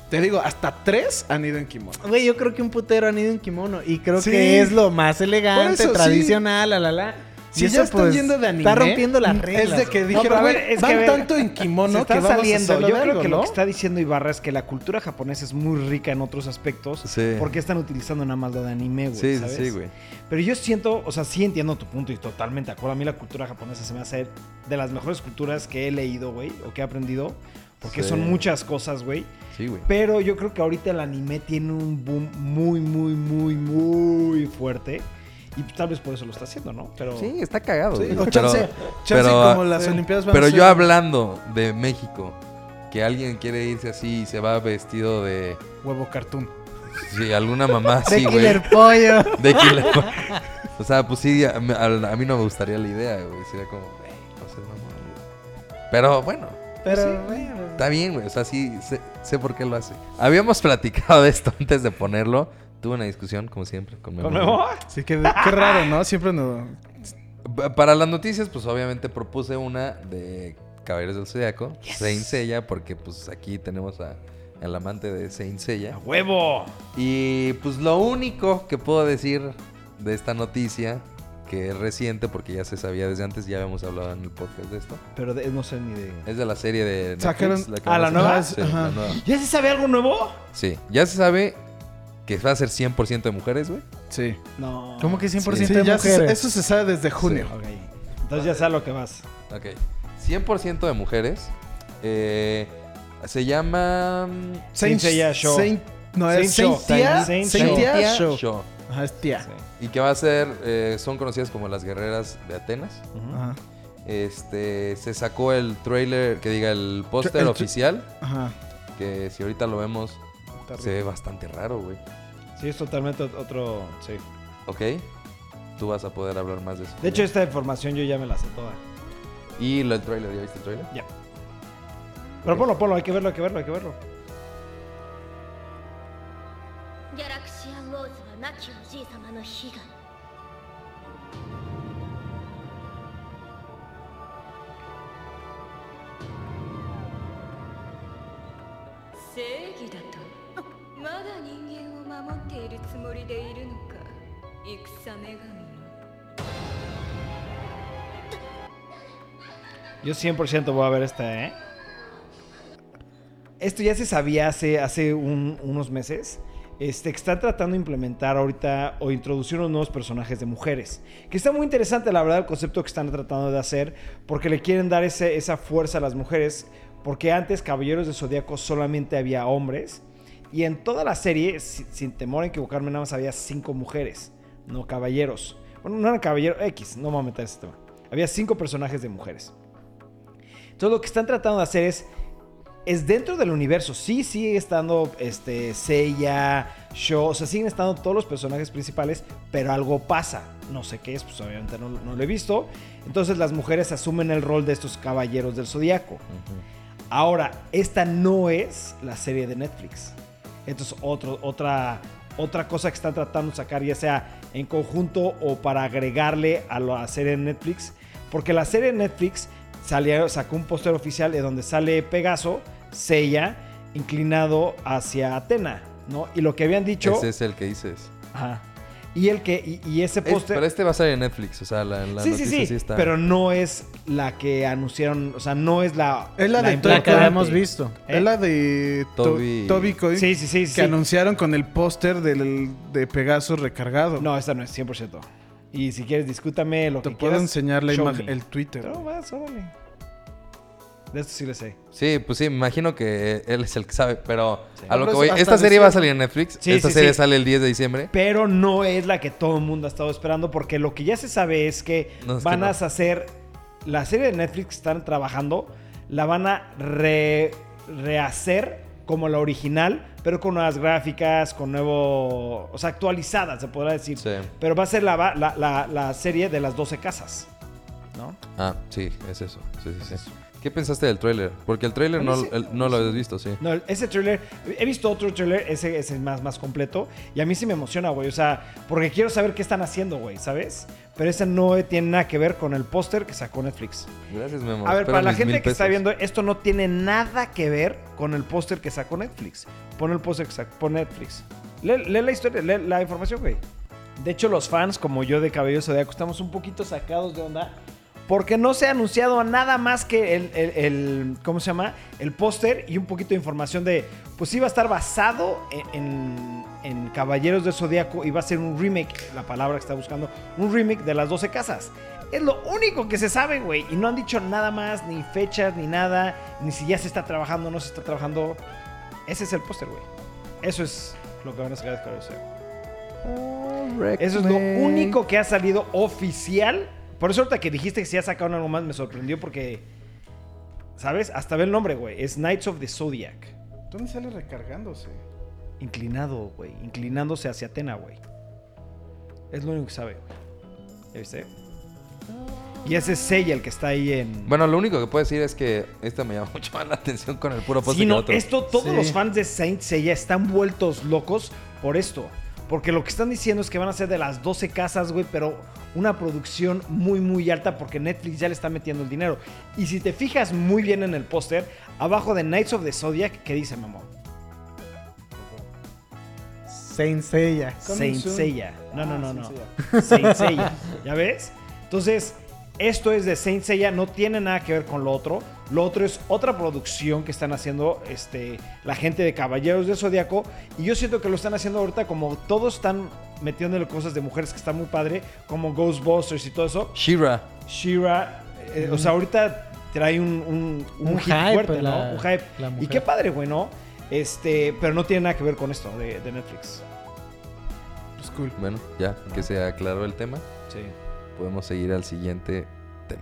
te digo, hasta tres han ido en kimono. Güey, yo creo que un putero han ido en kimono. Y creo Sí. que es lo más elegante, sí. tradicional, la la la. Si ya están pues, yendo de anime. Está rompiendo las reglas. Es de que No, dijeron, a ver, "Güey, es que, van ver, tanto en Se kimono está que vamos saliendo. a Yo creo algo, que lo ¿no? que está diciendo Ibarra es que la cultura japonesa es muy rica en otros aspectos. Sí. Porque están utilizando nada más lo de anime, güey. Sí, sí, ¿sabes? sí, güey. Pero yo siento, o sea, sí entiendo tu punto y totalmente de acuerdo. A mí la cultura japonesa se me hace de las mejores culturas que he leído, güey, o que he aprendido. Porque Sí. son muchas cosas, güey. Sí, güey. Pero yo creo que ahorita el anime tiene un boom muy, muy, muy, muy fuerte. Y tal vez por eso lo está haciendo, ¿no? Pero Sí, está cagado. Sí, o chance, pero, chance pero- como las sí. Olimpiadas van pero a yo hablando de México, que alguien quiere irse así y se va vestido de... Huevo cartoon. Sí, alguna mamá De así, güey. Killer Pollo. De Killer. o sea, pues sí, a, a- a mí no me gustaría la idea, güey. Sería como, güey, no sé, mamá. güey". Pero bueno, Pero, Sí, bueno. está bien, güey. O sea, sí, sé, sé por qué lo hace. Habíamos platicado de esto antes de ponerlo. Tuve una discusión, como siempre, con mi ¿Con. Memo? Sí, qué, qué raro, ¿no? Siempre no. Pa- Para las noticias, pues obviamente propuse una de Caballeros del Zodiaco, Saint Seiya, porque pues aquí tenemos a, al amante de Saint ¡A Seiya. huevo! Y pues lo único que puedo decir de esta noticia, que es reciente porque ya se sabía desde antes, ya habíamos hablado en el podcast de esto, Pero de- no sé ni de... es de la serie de Netflix. Sacaron- que Ah, van a ¿la nueva? Sí, la nueva. ¿Ya se sabe algo nuevo? Sí, ya se sabe que va a ser 100% de mujeres, güey. Sí. No. ¿Cómo que 100% Sí, de ya se- mujeres? eso se sabe desde junio. Entonces ya sé a lo que vas. Ok. 100% de mujeres. Eh, se llama... Saint Seiya Show. Saint- no, es Saint Saint. Tia. Saint Saint Show. Tia Tia Show. Show. Ajá, es tía. Sí. Y que va a ser... eh, son conocidas como las guerreras de Atenas. Ajá. Este, se sacó el trailer, que diga el póster oficial, Ajá. que si ahorita lo vemos, se ve bastante raro, güey. Sí, es totalmente ot- otro... Sí. ¿Ok? Tú vas a poder hablar más de eso. De hecho, esta información yo ya me la sé toda. Y lo- el trailer, ¿ya viste el trailer? Ya. Pero ponlo, ponlo. Hay que verlo, hay que verlo, hay que verlo. ギャラクシアンローズは亡きおじい様の悲願正義だとまだ人間を守っているつもりでいるのか戦女神の Yo 100% voy a ver esta, ¿eh? Esto ya se sabía hace, hace un- unos meses. Este, que están tratando de implementar ahorita o introducir unos nuevos personajes de mujeres. Que está muy interesante, la verdad, el concepto que están tratando de hacer. Porque le quieren dar ese- esa fuerza a las mujeres. Porque antes, Caballeros de Zodíaco solamente había hombres. y en toda la serie, si- sin temor a equivocarme, nada más había cinco mujeres. No caballeros. Bueno, no eran caballeros X, no me voy a meter en ese tema. Había cinco personajes de mujeres. Entonces lo que están tratando de hacer es es dentro del universo. Sí sigue estando este Seiya, Sho, o sea, siguen estando todos los personajes principales, pero algo pasa. No sé qué es, pues obviamente no, no lo he visto. Entonces las mujeres asumen el rol de estos caballeros del zodiaco. Ahora, esta no es la serie de Netflix. Entonces, otro, otra, otra cosa que están tratando de sacar, ya sea en conjunto o para agregarle a la serie de Netflix. Porque la serie de Netflix salió, sacó un póster oficial de donde sale Pegaso, Seiya, inclinado hacia Atena, ¿no? Y lo que habían dicho... Ese es el que dices. Ajá. Y el que... Y, y ese Es- póster... pero este va a salir en Netflix, o sea, la, la sí, sí, sí, está... pero no es la que anunciaron, o sea, no es la... Es la de La que habíamos visto. ¿Eh? Es la de To- Toby- Toby Coy Sí, sí, sí, que sí. anunciaron con el póster del- de Pegaso recargado. No, esta no es 100%. Y si quieres, discútame lo Te que puedo quieras. enseñar la imagen, me. el Twitter. No, vas, órale. De esto sí le sé. Sí, pues sí, me imagino que él es el que sabe, pero Sí. a lo Pero que voy, hasta esta serie va a salir en Netflix, Sí, esta sí, serie sí. sale el 10 de diciembre. Pero no es la que todo el mundo ha estado esperando, porque lo que ya se sabe es que No, es que van no. a hacer. La serie de Netflix que están trabajando, la van a re- rehacer como la original, pero con nuevas gráficas, con nuevo. O sea, actualizadas, se podrá decir. Sí. Pero va a ser la, la, la- la serie de las 12 casas. ¿No? Ah, sí, es eso. Sí, sí, sí. ¿Qué pensaste del tráiler? Porque el tráiler no, el- no lo habías visto, sí. No, ese trailer, he visto otro trailer, ese es el más, más completo, y a mí sí me emociona, güey, o sea, porque quiero saber qué están haciendo, güey, ¿sabes? Pero ese no tiene nada que ver con el póster que sacó Netflix. Gracias, Memo. A ver, Espero para la gente que está pesos. viendo, esto no tiene nada que ver con el póster que sacó Netflix. Pon el póster que sacó Netflix. Lee, lee la historia, lee la información, güey. De hecho, los fans, como yo de Cabello Zodíaco, estamos un poquito sacados de onda. Porque no se ha anunciado nada más que el, el- el- ¿cómo se llama? El póster y un poquito de información de, pues iba a estar basado en, en- en Caballeros del Zodíaco, iba a ser un remake, la palabra que está buscando, un remake de las 12 casas. Es lo único que se sabe, güey. Y no han dicho nada más, ni fechas, ni nada, ni si ya se está trabajando o no se está trabajando. Ese es el póster, güey. Eso es lo que van a sacar de Caballeros del Zodíaco. Eso es lo único que ha salido oficial. Por eso ahorita que dijiste que si ya sacaron algo más me sorprendió porque, ¿sabes? Hasta ve el nombre, güey. Es Knights of the Zodiac. ¿Dónde sale recargándose? Inclinado, güey. Inclinándose hacia Atena, güey. Es lo único que sabe, güey. ¿Ya viste? Y ese es Seiya el que está ahí en... Bueno, lo único que puedo decir es que esta me llama <laughs> mucho más la atención con el puro póster Sí, no, otro. esto, todos Sí. los fans de Saint Seiya están vueltos locos por esto. Porque lo que están diciendo es que van a ser de las 12 casas, güey, pero una producción muy, muy alta porque Netflix ya le está metiendo el dinero. Y si te fijas muy bien en el póster, abajo de Knights of the Zodiac, ¿qué dice, mamón? Saint Seiya. Saint. Seiya. No, no, Ah, no, no. Saint Seiya. ¿Ya ves? Entonces, esto es de Saint Seiya, no tiene nada que ver con lo otro. Lo otro es otra producción que están haciendo este, la gente de Caballeros del Zodíaco. Y yo siento que lo están haciendo ahorita como todos están metiéndole cosas de mujeres que está muy padre, como Ghostbusters y todo eso. Shira. Shira, eh, o sea, ahorita trae un, un, un Un hit hype, fuerte, ¿no? Un hype. la Y qué padre, güey, ¿no? Este, pero no tiene nada que ver con esto de, de Netflix. Pues cool. Bueno, ya que se aclaró el tema, Sí. Podemos seguir al siguiente tema.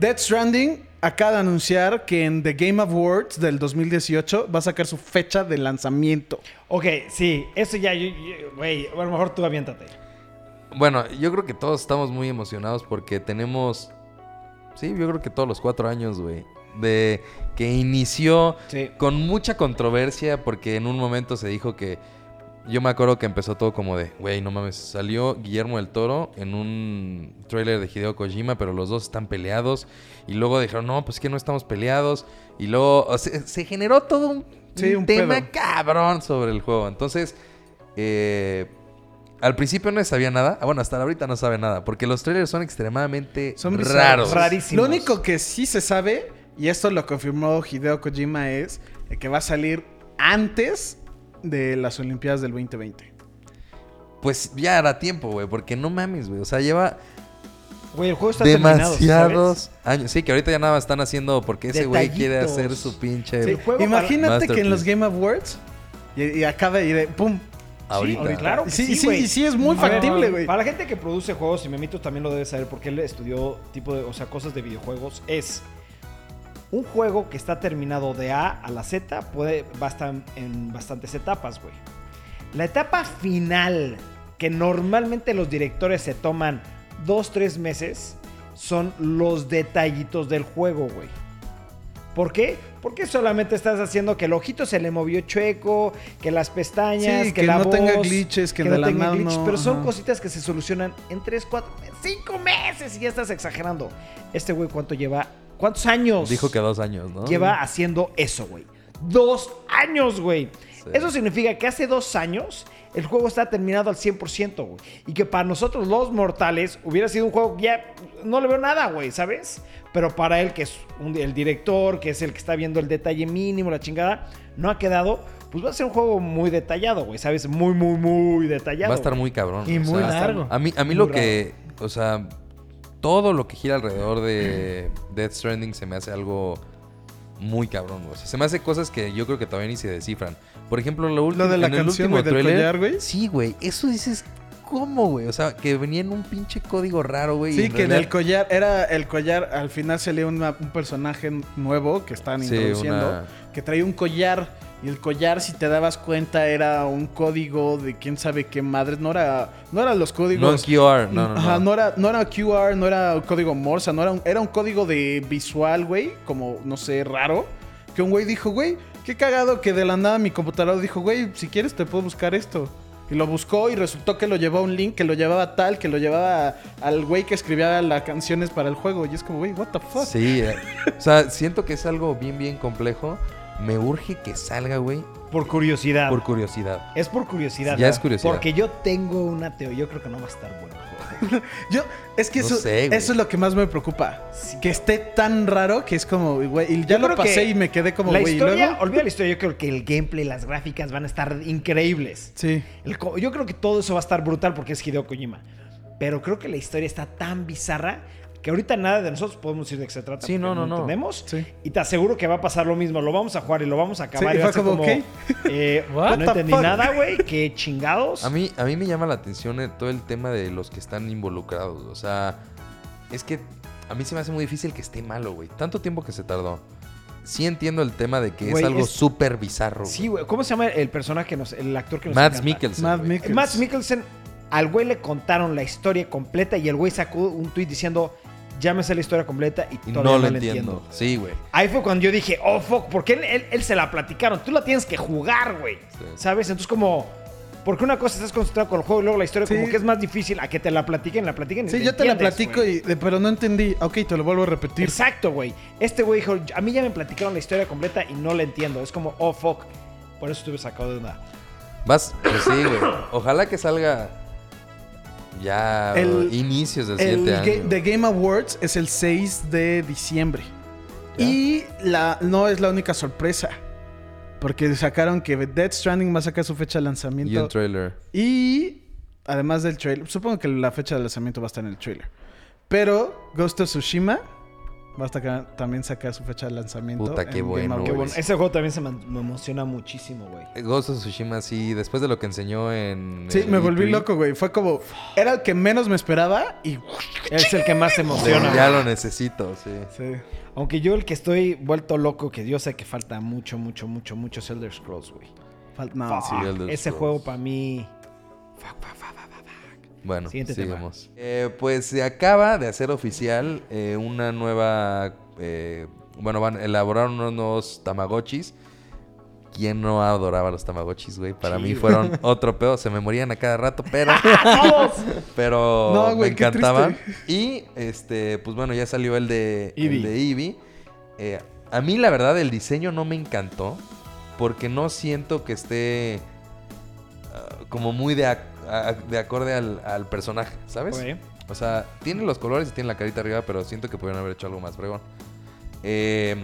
Death Stranding acaba de anunciar que en The Game Awards del 2018 va a sacar su fecha de lanzamiento. Ok, sí, eso ya, güey, a lo mejor tú aviéntate. Bueno, yo creo que todos estamos muy emocionados porque tenemos. Sí, yo creo que todos los cuatro años, güey. De que inició Sí. con mucha controversia porque en un momento se dijo que. Yo me acuerdo que empezó todo como de, güey, no mames, salió Guillermo del Toro en un tráiler de Hideo Kojima, pero los dos están peleados. Y luego dijeron, no, pues que no estamos peleados. Y luego o sea, se generó todo un, Sí, un un tema pedo. cabrón sobre el juego. Entonces, eh, al principio no sabía nada. Ah, Bueno, hasta ahorita no sabe nada. Porque los trailers son extremadamente Son raros. Rarísimos. Lo único que sí se sabe, y esto lo confirmó Hideo Kojima, es que va a salir antes de las Olimpiadas del 2020. Pues ya era tiempo, güey. Porque no mames, güey. O sea, lleva Güey, el juego está demasiados años. Sí, que ahorita ya nada más están haciendo porque ese güey quiere hacer su pinche. Sí. Imagínate que en los. Game Awards y, y acaba y de ¡pum! Ahorita. Sí, claro que Sí, sí, sí, es muy factible, güey. Para la gente que produce juegos, y Memito también lo debe saber porque él estudió tipo de, o sea, cosas de videojuegos, es un juego que está terminado de A a la Z, puede va a estar en bastantes etapas, güey. La etapa final, que normalmente los directores se toman dos, tres meses, son los detallitos del juego, güey. ¿Por qué? Porque solamente estás haciendo que el ojito se le movió chueco, que las pestañas, Sí, que, que la no tenga glitches, que no de la tenga mano, glitches, pero son ajá. cositas que se solucionan en 3, 4, 5 meses y ya estás exagerando. Este güey, ¿cuánto lleva? ¿Cuántos años? Dijo que dos años, ¿no? Lleva haciendo eso, güey. Dos años, güey. Sí. Eso significa que hace dos años el juego está terminado al 100%, güey. Y que para nosotros los mortales hubiera sido un juego que ya no le veo nada, güey, ¿sabes? Pero para él, que es un- el director, que es el que está viendo el detalle mínimo, la chingada, no ha quedado, pues va a ser un juego muy detallado, güey, ¿sabes? Muy, muy, muy detallado. Va a estar güey. muy cabrón. Y o muy sea, largo. A mí, a mí Muy lo que. O sea, todo lo que gira alrededor de Death Stranding se me hace algo muy cabrón, güey. O sea, se me hace cosas que yo creo que todavía ni se descifran. Por ejemplo, lo último. de la en el canción, último del collar, güey. Sí, güey. Eso dices. ¿Cómo, güey? O sea, que venía en un pinche código raro, güey. Sí, en que en el collar, era el collar, al final salía una- un personaje nuevo que estaban Sí, introduciendo, una- que traía un collar Y el collar, si te dabas cuenta, era un código de quién sabe qué madres. No era, no eran los No códigos. QR, no, no, Ajá, no. no era, no era QR, no era un código Morse, no era un, era un código de visual, güey, como, no sé, raro. Que un güey dijo, güey, qué cagado que de la nada mi computador dijo, güey, si quieres te puedo buscar esto. Y lo buscó y resultó que lo llevaba a un link, que lo llevaba tal, que lo llevaba al güey que escribía las canciones para el juego. Y es como, güey, what the fuck. Sí, eh, o sea, siento que es algo bien, bien complejo. Me urge que salga, güey, Por curiosidad. por curiosidad. Es por curiosidad. Ya es curiosidad. Porque yo tengo una teoría. Yo creo que no va a estar bueno. <laughs> Yo, es que No eso, sé, eso es lo que más me preocupa. Que esté tan raro que es como, güey, y ya Yo lo pasé y me quedé como, la güey, ¿y historia, luego? olvida la historia. Yo creo que el gameplay, las gráficas van a estar increíbles. Sí. El yo creo que todo eso va a estar brutal porque es Hideo Kojima. Pero creo que la historia está tan bizarra que ahorita nada de nosotros podemos decir de qué se trata. Sí, no, no, no. entendemos. Sí. Y te aseguro que va a pasar lo mismo. Lo vamos a jugar y lo vamos a acabar. Sí, y va a ser como, como, ¿qué? eh, <laughs> no entendí fuck? nada, güey. <laughs> Qué chingados. A mí, a mí me llama la atención eh, todo el tema de los que están involucrados. O sea, es que a mí se me hace muy difícil que esté malo, güey. Tanto tiempo que se tardó. Sí entiendo el tema de que Güey, es algo es- súper bizarro. Sí, güey. ¿Cómo se llama el personaje que nos, el actor que nos Mads? Mikkelsen. Matt güey. Mikkelsen. Mads Mikkelsen, al güey le contaron la historia completa y el güey sacó un tweet diciendo, llámese la historia completa y Y todavía no no, lo la entiendo. entiendo. Sí, güey. Ahí fue cuando yo dije, oh, fuck, porque él, él- él se la platicaron. Tú la tienes que jugar, güey. Sí. ¿Sabes? Entonces como... Porque una cosa estás concentrado con el juego y luego la historia Sí. como que es más difícil a que te la platiquen, la platiquen y Sí, yo te la platico, y, pero no entendí. Ok, te lo vuelvo a repetir. Exacto, güey. Este güey dijo, a mí ya me platicaron la historia completa y no la entiendo. Es como, oh, fuck. Por eso estuve sacado de una... Vas, pues sí, güey. Ojalá que salga ya El- inicios del El siguiente año. The Game Awards es el 6 de diciembre. Ya. Y la, no es la única sorpresa. Porque sacaron que Death Stranding va a sacar su fecha de Y lanzamiento. el trailer. Y además del trailer, supongo que la fecha de lanzamiento va a estar en el trailer. Pero Ghost of Tsushima va a sacar- también sacar su fecha de lanzamiento. Puta, qué bueno. Qué. Ese juego también se me, me emociona muchísimo, güey. Ghost of Tsushima, sí, después de lo que enseñó en. Sí, me volví E3, loco, güey. Fue como. Era el que menos me esperaba y. Es el que más se emociona. Ya lo necesito, sí. Sí. Aunque yo el que estoy vuelto loco, que yo sé que falta mucho, mucho, mucho, mucho es Elder Scrolls, güey. Fal- No, sí. Elder Ese Scrolls. juego para mí... Fuck, fuck, fuck. Bueno, Siguiente sigamos. Eh, pues se acaba de hacer oficial eh, una nueva. eh, bueno, van a elaborar unos nuevos Tamagotchis. ¿Quién no adoraba los Tamagotchis, güey? Para Sí, mí fueron <laughs> otro pedo. Se me morían a cada rato, pero. <laughs> pero No, me güey, encantaban. Y este, pues bueno, ya salió el de Eevee. El de Eevee. Eh, a mí, la verdad, el diseño no me encantó. Porque no siento que esté. ah, como muy de, a- de acorde al, al personaje, ¿sabes? O sea, tiene los colores y tiene la carita arriba, pero siento que pudieron haber hecho algo más fregón. Eh,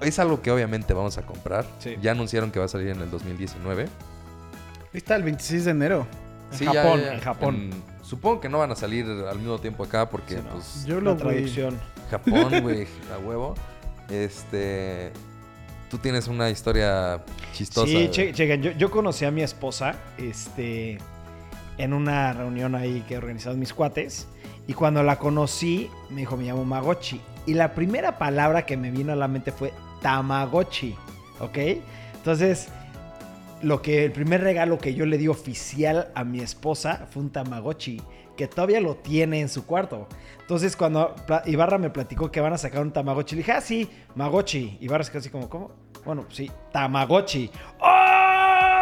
es algo que obviamente vamos a comprar. Sí. Ya anunciaron que va a salir en el 2019. Ahí está, el 26 de enero. En Japón, en Japón. en- supongo que no van a salir al mismo tiempo acá porque, Sí, no. pues, Yo La lo traducción. Japón, <laughs> güey, a huevo. Este... Tú tienes una historia chistosa. Sí, chequen, yo, yo conocí a mi esposa este, en una reunión ahí que organizaron mis cuates. Y cuando la conocí, me dijo, me llamo Magochi. Y la primera palabra que me vino a la mente fue Tamagotchi. ¿Ok? Entonces, lo que el primer regalo que yo le di oficial a mi esposa fue un Tamagotchi. Que todavía lo tiene en su cuarto. Entonces, cuando Ibarra me platicó que van a sacar un Tamagotchi, le dije, ah, sí, Magochi. Ibarra se quedó así como, ¿cómo? Bueno, sí, Tamagotchi. ¡Oh!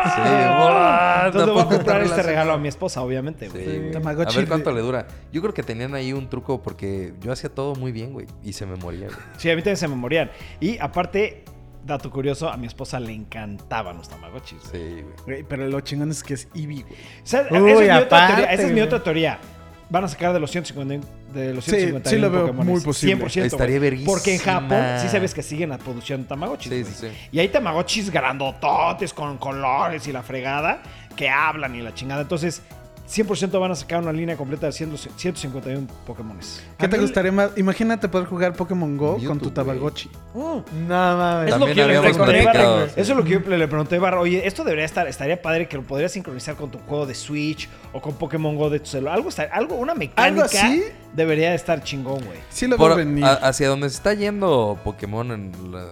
Sí? Entonces le voy a comprar este regalo a mi esposa, obviamente, Sí, güey. Tamagotchi A ver cuánto le dura. Yo creo que tenían ahí un truco porque yo hacía todo muy bien, güey. Y se me moría, güey. Sí, a mí también se me morían. Y aparte, dato curioso, a mi esposa le encantaban los Tamagotchis. güey. Sí, güey. Pero lo chingón es que es Eevee, güey. O sea, esa, es mi otra aparte, teoría, esa es mi otra teoría. Van a sacar de los 150 de los Sí, 151 sí lo veo Pokémones. muy posible. 100%. Estaría verguísima. Porque en Japón sí sabes que siguen produciendo Tamagotchis. Sí, güey. sí, sí. Y hay Tamagotchis grandototes con colores y la fregada que hablan y la chingada. Entonces, 100% van a sacar una línea completa de 100 151 Pokémones. ¿Qué te gustaría más? Imagínate poder jugar Pokémon Go con tu. Tamagotchi. Mm. No mames. Es lo que yo le pregunté. Eso es lo que yo le pregunté. Oye, esto debería estar, estaría padre que lo podrías sincronizar con tu juego de Switch o con Pokémon Go de tu celular. Algo, está- algo una mecánica así? debería de estar chingón, güey. Sí lo Por- venir. a- hacia donde se está yendo Pokémon en los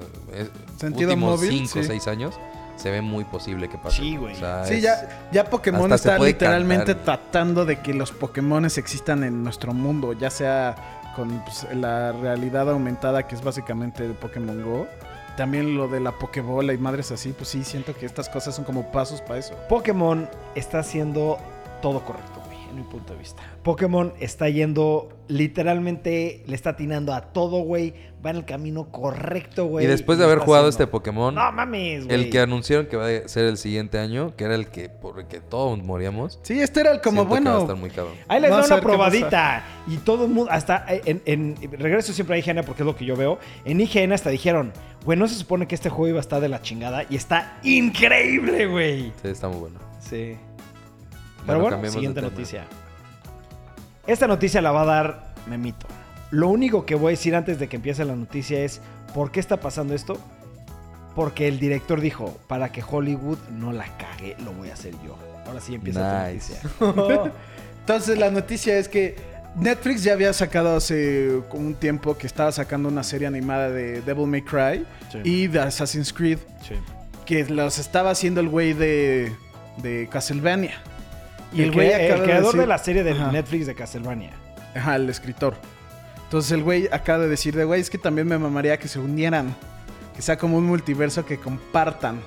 Sentido últimos móvil, 5 o sí. 6 años. Se ve muy posible que pase. Sí, güey. O sea, Sí, es- ya, ya Pokémon hasta está literalmente cantar. tratando de que los Pokémones existan en nuestro mundo, ya sea con pues, la realidad aumentada que es básicamente el Pokémon Go. También lo de la Pokébola y madres así, pues sí, siento que estas cosas son como pasos para eso. Pokémon está haciendo todo correcto, en mi punto de vista. Pokémon está yendo, literalmente, le está atinando a todo, güey. Va en el camino correcto, güey. y después de haber jugado este. Pokémon, No mames, güey. el que anunciaron que va a ser el siguiente año, que era el que por el que todos moríamos. Sí, este era el como siento que va a bueno. estar muy cabrón. Ahí les da una probadita. Y todo el mundo, hasta en, en- regreso siempre a IGN porque es lo que yo veo. En IGN hasta dijeron, güey, no se supone que este juego iba a estar de la chingada. Y está increíble, güey. Sí, está muy bueno. Sí. Pero Bueno, siguiente noticia. Esta noticia la va a dar Memito. Lo único que voy a decir antes de que empiece la noticia es, ¿por qué está pasando esto? Porque el director dijo, para que Hollywood no la cague, lo voy a hacer yo. Ahora sí empieza tu Nice. noticia. <laughs> Entonces la noticia es que Netflix ya había sacado hace como un tiempo que estaba sacando una serie animada de Devil May Cry Sí. y de Assassin's Creed Sí. que los estaba haciendo el güey de, de Castlevania. Y el, güey el creador de, decir- la serie de Ajá. Netflix de Castlevania. Ajá, el escritor. Entonces el güey acaba de decir de güey, es que también me mamaría que se unieran. Que sea como un multiverso que compartan.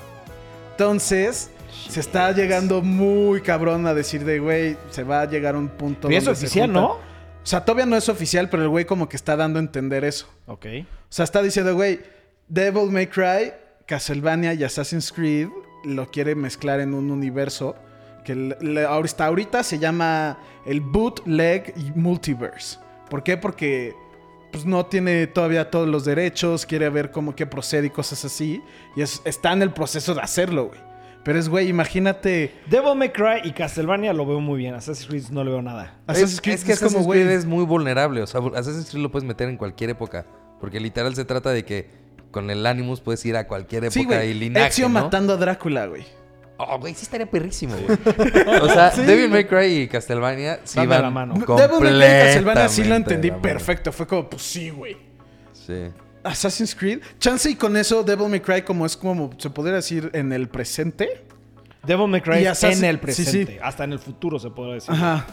Entonces, se está llegando muy cabrón a decir de güey, se va a llegar a un punto. Pero es oficial. ¿no? O sea, todavía no es oficial, pero el güey como que está dando a entender eso. Ok. O sea, está diciendo, güey, Devil May Cry, Castlevania y Assassin's Creed lo quiere mezclar en un universo que le- le- ahorita, ahorita se llama el Bootleg Multiverse. ¿Por qué? Porque pues, no tiene todavía todos los derechos, quiere ver cómo que procede y cosas así. Y es- está en el proceso de hacerlo, güey. Pero es, güey, imagínate... Devil May Cry y Castlevania lo veo muy bien. Assassin's Creed no le veo nada. Assassin's es, Creed es que es como, Assassin's güey... Creed es muy vulnerable. O sea, Assassin's Creed lo puedes meter en cualquier época. Porque literal se trata de que con el Animus puedes ir a cualquier época Sí, y linaje, Ezio ¿no? matando a Drácula, güey. Oh, güey, sí estaría perrísimo, güey. o sea, Devil May Cry y Castlevania sí Van de la mano. Devil May Cry y Castlevania sí lo entendí la perfecto. Fue como, pues sí, güey. Sí. Assassin's Creed. Chance y con eso Devil May Cry como es como se podría decir en el presente. Devil May Cry en el sí, presente. sí. Hasta en el futuro se podría decir. Ajá.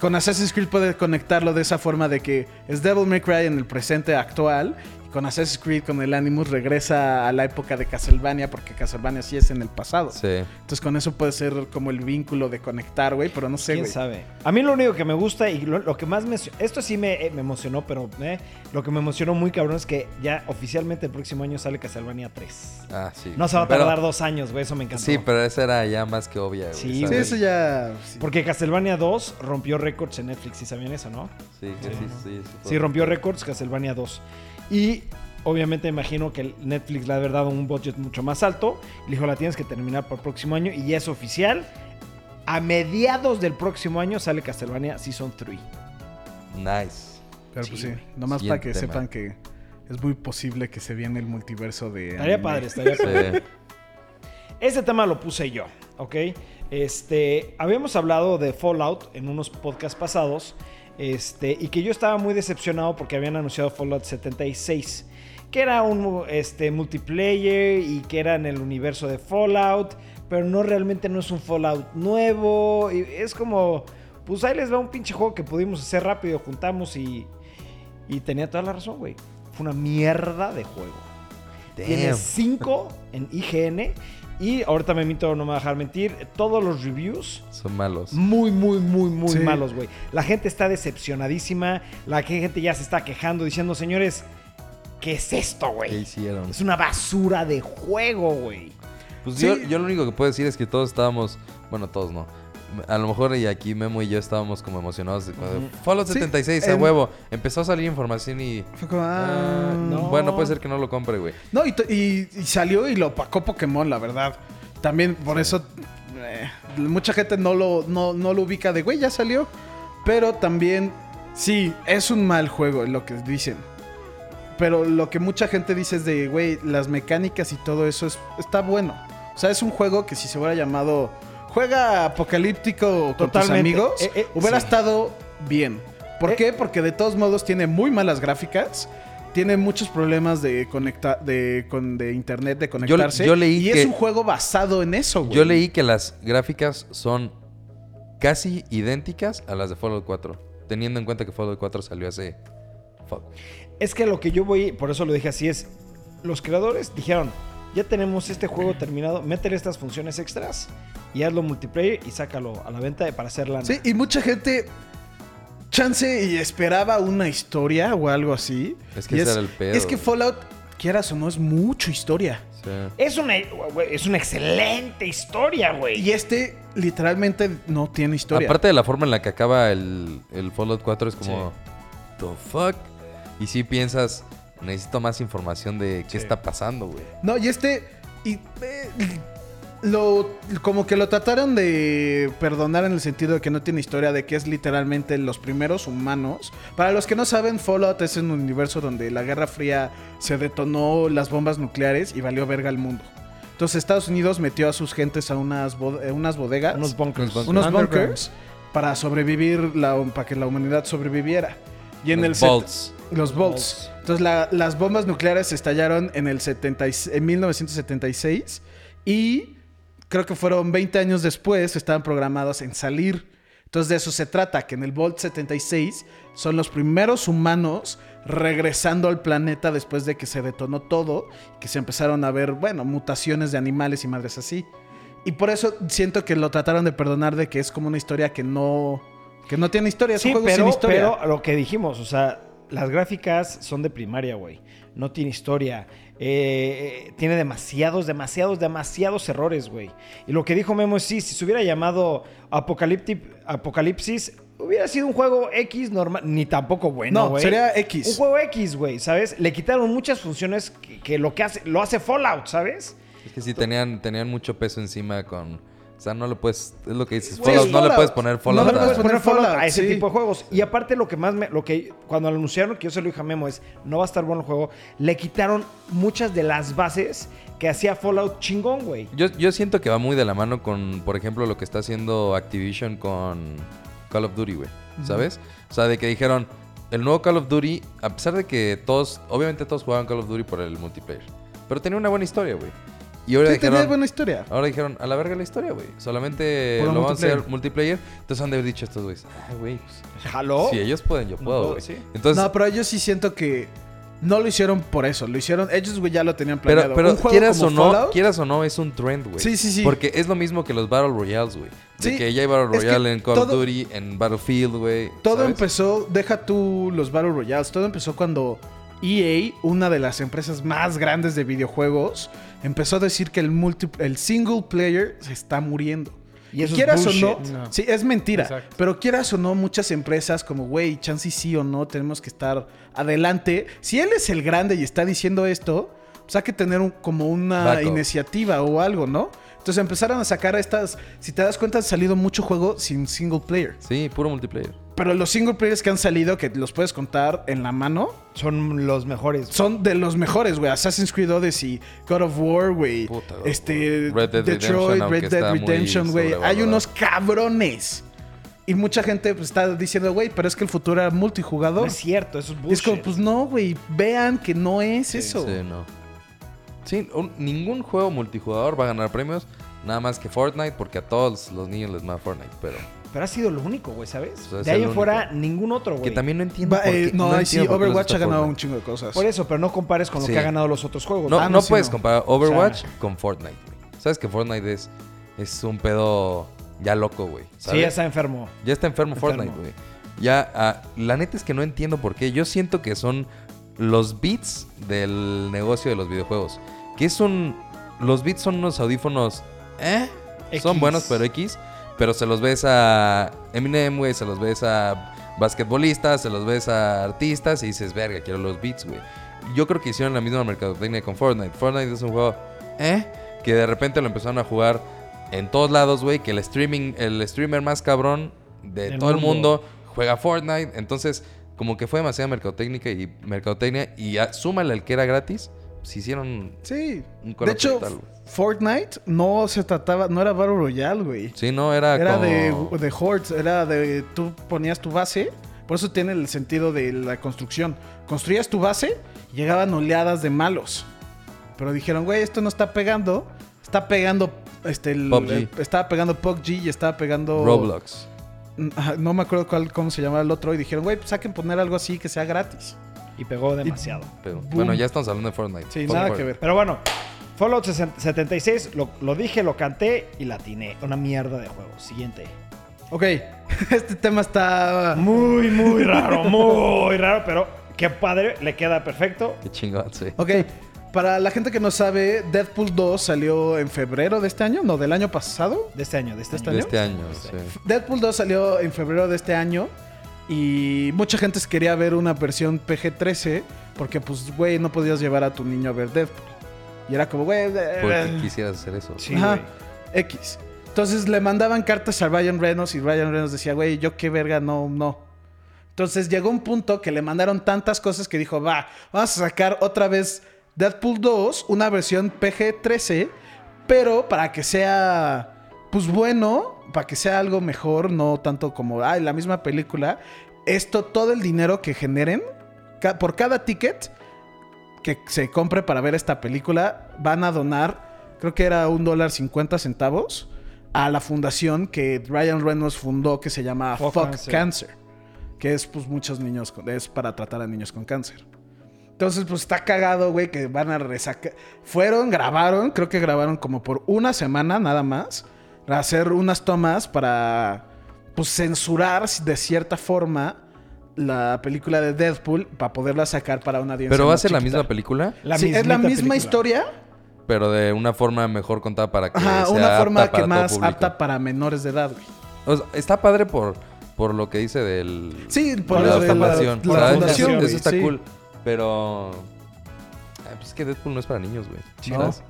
Con Assassin's Creed puede conectarlo de esa forma de que es Devil May Cry en el presente actual. Con Assassin's Creed con el Animus regresa a la época de Castlevania porque Castlevania sí es en el pasado. Sí. Entonces con eso puede ser como el vínculo de conectar, güey, pero no sé, ¿Quién sabe? A mí lo único que me gusta y lo, lo que más me... Esto sí me, eh, me emocionó, pero eh, lo que me emocionó muy cabrón es que ya oficialmente el próximo año sale Castlevania 3. Ah, sí. No se va a Pero- tardar dos años, güey. Eso me encantó. Sí, pero esa era ya más que obvia, güey. Sí, Sí, eso ya sí. Porque Castlevania 2 rompió récords en Netflix, ¿sí sabían eso, no? Sí, sí, sí, Sí, rompió récords Castlevania 2. Y obviamente imagino que Netflix le ha haber dado un budget mucho más alto. Y le dijo, la tienes que terminar para el próximo año. Y ya es oficial. A mediados del próximo año sale Castlevania Season 3. Nice. Pero Sí, pues sí, nomás para que sepan que es muy posible que se viene el multiverso de Estaría anime. padre, estaría padre. Sí. Este tema lo puse yo, ¿ok? Este, habíamos hablado de Fallout en unos podcasts pasados, este, y que yo estaba muy decepcionado porque habían anunciado Fallout 76, que era un este, multiplayer y que era en el universo de Fallout, pero no realmente no es un Fallout nuevo, y es como, pues ahí les va un pinche juego que pudimos hacer rápido, juntamos y, y tenía toda la razón, güey. Fue una mierda de juego. Tiene Damn. 5 en IGN. Y ahorita me mito, no me va a dejar mentir. Todos los reviews. Son malos. Muy, muy, muy, muy Sí. malos, güey. La gente está decepcionadísima. La gente ya se está quejando diciendo, señores, ¿qué es esto, ¿Qué güey? hicieron? Es una basura de juego, güey. Pues Sí. yo, yo lo único que puedo decir es que todos estábamos, bueno, todos no. A lo mejor y aquí Memo y yo estábamos como emocionados de cuando Fallout Sí, 76 a en- huevo. Empezó a salir información y Fue como, ah, ah, no. bueno, puede ser que no lo compre, güey. No, y, to- y- y salió y lo opacó Pokémon, la verdad. También por eso eh, mucha gente no lo, no, no lo ubica de, güey, ya salió. Pero también, sí, es un mal juego, lo que dicen. Pero lo que mucha gente dice es de, güey, las mecánicas y todo eso es, está bueno. O sea, es un juego que si se hubiera llamado Juega Apocalíptico con tus amigos, Eh, eh, hubiera sí. estado bien. ¿Por Eh. qué? Porque de todos modos tiene muy malas gráficas. tiene muchos problemas de conectar de, con, de internet, de conectarse. yo leí y que- es un juego basado en eso, güey. Yo leí que las gráficas son casi idénticas a las de Fallout 4. Teniendo en cuenta que Fallout 4 salió hace... fuck. Es que lo que yo voy, por eso lo dije así, es. Los creadores dijeron: Ya tenemos este juego terminado, métele estas funciones extras y hazlo multiplayer y sácalo a la venta para hacer lana. Sí, y mucha gente chance y esperaba una historia o algo así. Es que ese era el pedo, Es que. Fallout, quieras o no, es mucho historia. Sea, Es una, es una excelente historia, güey. Y este literalmente no tiene historia. Aparte de la forma en la que acaba el, el Fallout 4 es como... The fuck? Y si piensas, necesito más información de qué está pasando, güey. No, y este. Y, eh, lo, como que lo trataron de perdonar en el sentido de que no tiene historia, de que es literalmente los primeros humanos. Para los que no saben, Fallout es un universo donde la Guerra Fría se detonó las bombas nucleares y valió verga al mundo. Entonces Estados Unidos metió a sus gentes a unas, bod- eh, unas bodegas, Unos bunkers. Unos bunkers, para sobrevivir, la, para que la humanidad sobreviviera. Y en Los el Bolts. Los bolts. Entonces la- las bombas nucleares estallaron en el 70 y- en 1976 y creo que fueron 20 años después estaban programados en salir. Entonces de eso se trata, que en el Volt 76 son los primeros humanos regresando al planeta después de que se detonó todo, que se empezaron a ver, bueno, mutaciones de animales y madres así. Y por eso siento que lo trataron de perdonar de que es como una historia que no que no tiene historia, es Sí, un juego pero, sin historia. pero lo que dijimos, o sea, las gráficas son de primaria, güey. No tiene historia. Eh, eh, tiene demasiados, demasiados, demasiados errores, güey. Y lo que dijo Memo es sí, si se hubiera llamado Apocalyptic- Apocalipsis, hubiera sido un juego X normal, ni tampoco bueno, No, güey. sería X. Un juego X, güey, ¿sabes? Le quitaron muchas funciones que, que lo que hace, lo hace Fallout, ¿sabes? Es que sí, tenían, tenían mucho peso encima con... O sea, no le puedes... Es lo que dices. Sí, Fallout, no le puedes poner No Fallout. le a- puedes poner Fallout a ese sí. tipo de juegos. Y aparte lo que más me, lo que cuando lo anunciaron que yo se lo dije a Memo es no va a estar bueno el juego, le quitaron muchas de las bases que hacía Fallout chingón, güey. Yo, yo siento que va muy de la mano con, por ejemplo, lo que está haciendo Activision con Call of Duty, güey. ¿Sabes? O sea, de que dijeron, el nuevo Call of Duty, a pesar de que todos, obviamente todos jugaban Call of Duty por el multiplayer, pero tenía una buena historia, güey. Y ahora Sí, dijeron, buena historia. ahora dijeron, a la verga la historia, güey. Solamente lo vamos a hacer multiplayer. Entonces han de haber dicho estos güeyes, ah, güey, pues, ¿Jaló? si ellos pueden, yo puedo, güey. sí. Entonces, no, pero yo sí siento que no lo hicieron por eso. Lo hicieron, ellos, güey, ya lo tenían planeado. pero quieras o no, Fallout, quieras o no, es un trend, güey. Sí, sí, sí. Porque es lo mismo que los Battle Royales, güey. De Sí, que ya hay Battle Royale en Call of Duty, en Battlefield, güey. Todo ¿sabes? empezó, deja tú los Battle Royales, todo empezó cuando EA, una de las empresas más grandes de videojuegos, empezó a decir que el, multi- el single player se está muriendo. Y eso es quieras o no, sí, es mentira. Exacto. Pero quieras o no, muchas empresas como, güey, chance y sí o no, tenemos que estar adelante. Si él es el grande y está diciendo esto, pues hay que tener un- como una Backup. iniciativa o algo, ¿no? Entonces empezaron a sacar estas, si te das cuenta, han salido mucho juego sin single player. Sí, puro multiplayer. Pero los single players que han salido, que los puedes contar en la mano, Son los mejores. son de los mejores, güey. Assassin's Creed Odyssey, God of War, güey. Puta, God of Este, War. Red Dead Detroit, Redemption, Red Dead Redemption, güey. Hay unos cabrones. Y mucha gente pues, está diciendo, güey, pero es que el futuro era No multijugador. es cierto, eso es bullshit. es como, pues no, güey. Vean que no es eso. Sí, no. Sí, un- ningún juego multijugador va a ganar premios. Nada más que Fortnite, porque a todos los niños les mama Fortnite. Pero Pero ha sido lo único, güey, ¿sabes? O sea, es de ahí en fuera, único. ningún otro, güey. que también no entiendo. Va, por eh, no, ahí sí, por Overwatch ha ganado un chingo de cosas. Por eso, pero no compares con lo Sí. que ha ganado los otros juegos. No, Ah, no, no, puedes no. comparar Overwatch O sea- con Fortnite, güey. Sabes que Fortnite es, es un pedo ya loco, güey. Sí, ya está enfermo. Ya está enfermo, Enfermo. Fortnite, güey. Ya, ah, la neta es que no entiendo por qué. Yo siento que son los beats del negocio de los videojuegos. Que es un... Los beats son unos audífonos... ¿Eh? Son buenos, pero X. Pero se los ves a Eminem, güey. Se los ves a basquetbolistas. Se los ves a artistas. Y dices, verga, quiero los beats, güey. Yo creo que hicieron la misma mercadotecnia con Fortnite. Fortnite es un juego... ¿Eh? Que de repente lo empezaron a jugar en todos lados, güey. Que el streaming... El streamer más cabrón de todo el mundo. juega Fortnite. Entonces, como que fue demasiada mercadotecnia y mercadotecnia. Y súmale al que era gratis. Se hicieron Sí. un De hecho, total. Fortnite no se trataba, no era Battle Royale, güey. Sí, no, era, Era como... de, de hordes, era de tú ponías tu base, por eso tiene el sentido de la construcción. Construías tu base Llegaban oleadas de malos. Pero dijeron, güey, esto no está pegando. Está pegando. Este, el, PUBG. el- estaba pegando PUBG y estaba pegando. Roblox. No me acuerdo cuál, cómo se llamaba el otro. Y dijeron, güey, pues saquen poner algo así que sea gratis. Y pegó demasiado. Bueno, ya estamos hablando de Fortnite. Sí, nada que ver. Pero bueno, Fallout 76, lo, lo dije, lo canté y la atiné. Una mierda de juego. Siguiente. Ok, <laughs> este tema está. Muy, muy raro, muy raro, pero qué padre, le queda perfecto. Qué chingón, sí. Ok, para la gente que no sabe, Deadpool 2 salió en febrero de este año, no, del año pasado. De este año, de este, ¿De año. De este año, sí. Deadpool 2 salió en febrero de este año y mucha gente quería ver una versión PG-13 porque, pues, güey, no podías llevar a tu niño a ver Deadpool. Y era como, güey, eh, Porque quisieras hacer eso. Sí, Ajá. X. Entonces le mandaban cartas a Ryan Reynolds y Ryan Reynolds decía, güey, yo qué verga, no, no. Entonces llegó un punto que le mandaron tantas cosas que dijo, va, vamos a sacar otra vez Deadpool 2, una versión PG-13, pero para que sea, pues bueno, para que sea algo mejor, no tanto como, ay, la misma película. Esto, todo el dinero que generen, ca- por cada ticket que se compre para ver esta película, van a donar, creo que era un dólar cincuenta centavos, a la fundación que Ryan Reynolds fundó que se llama Fuck Fuck, Cancer. Cancer. que es pues muchos niños, con- es para tratar a niños con cáncer. Entonces pues está cagado, güey, que van a resacar. Fueron, grabaron, creo que grabaron como por una semana nada más, hacer unas tomas para pues censurar de cierta forma la película de Deadpool para poderla sacar para una audiencia Pero va a ser la misma película, La Sí, es la misma película. historia, pero de una forma mejor contada para que Ajá, sea una apta forma para que más apta para menores de edad, güey. O sea, está padre por, por lo que dice del... Sí, por, la de fundación. la fundación, Eso- está sí. cool. Pero... ah, Pues es que Deadpool no es para niños, güey. ¿sabes?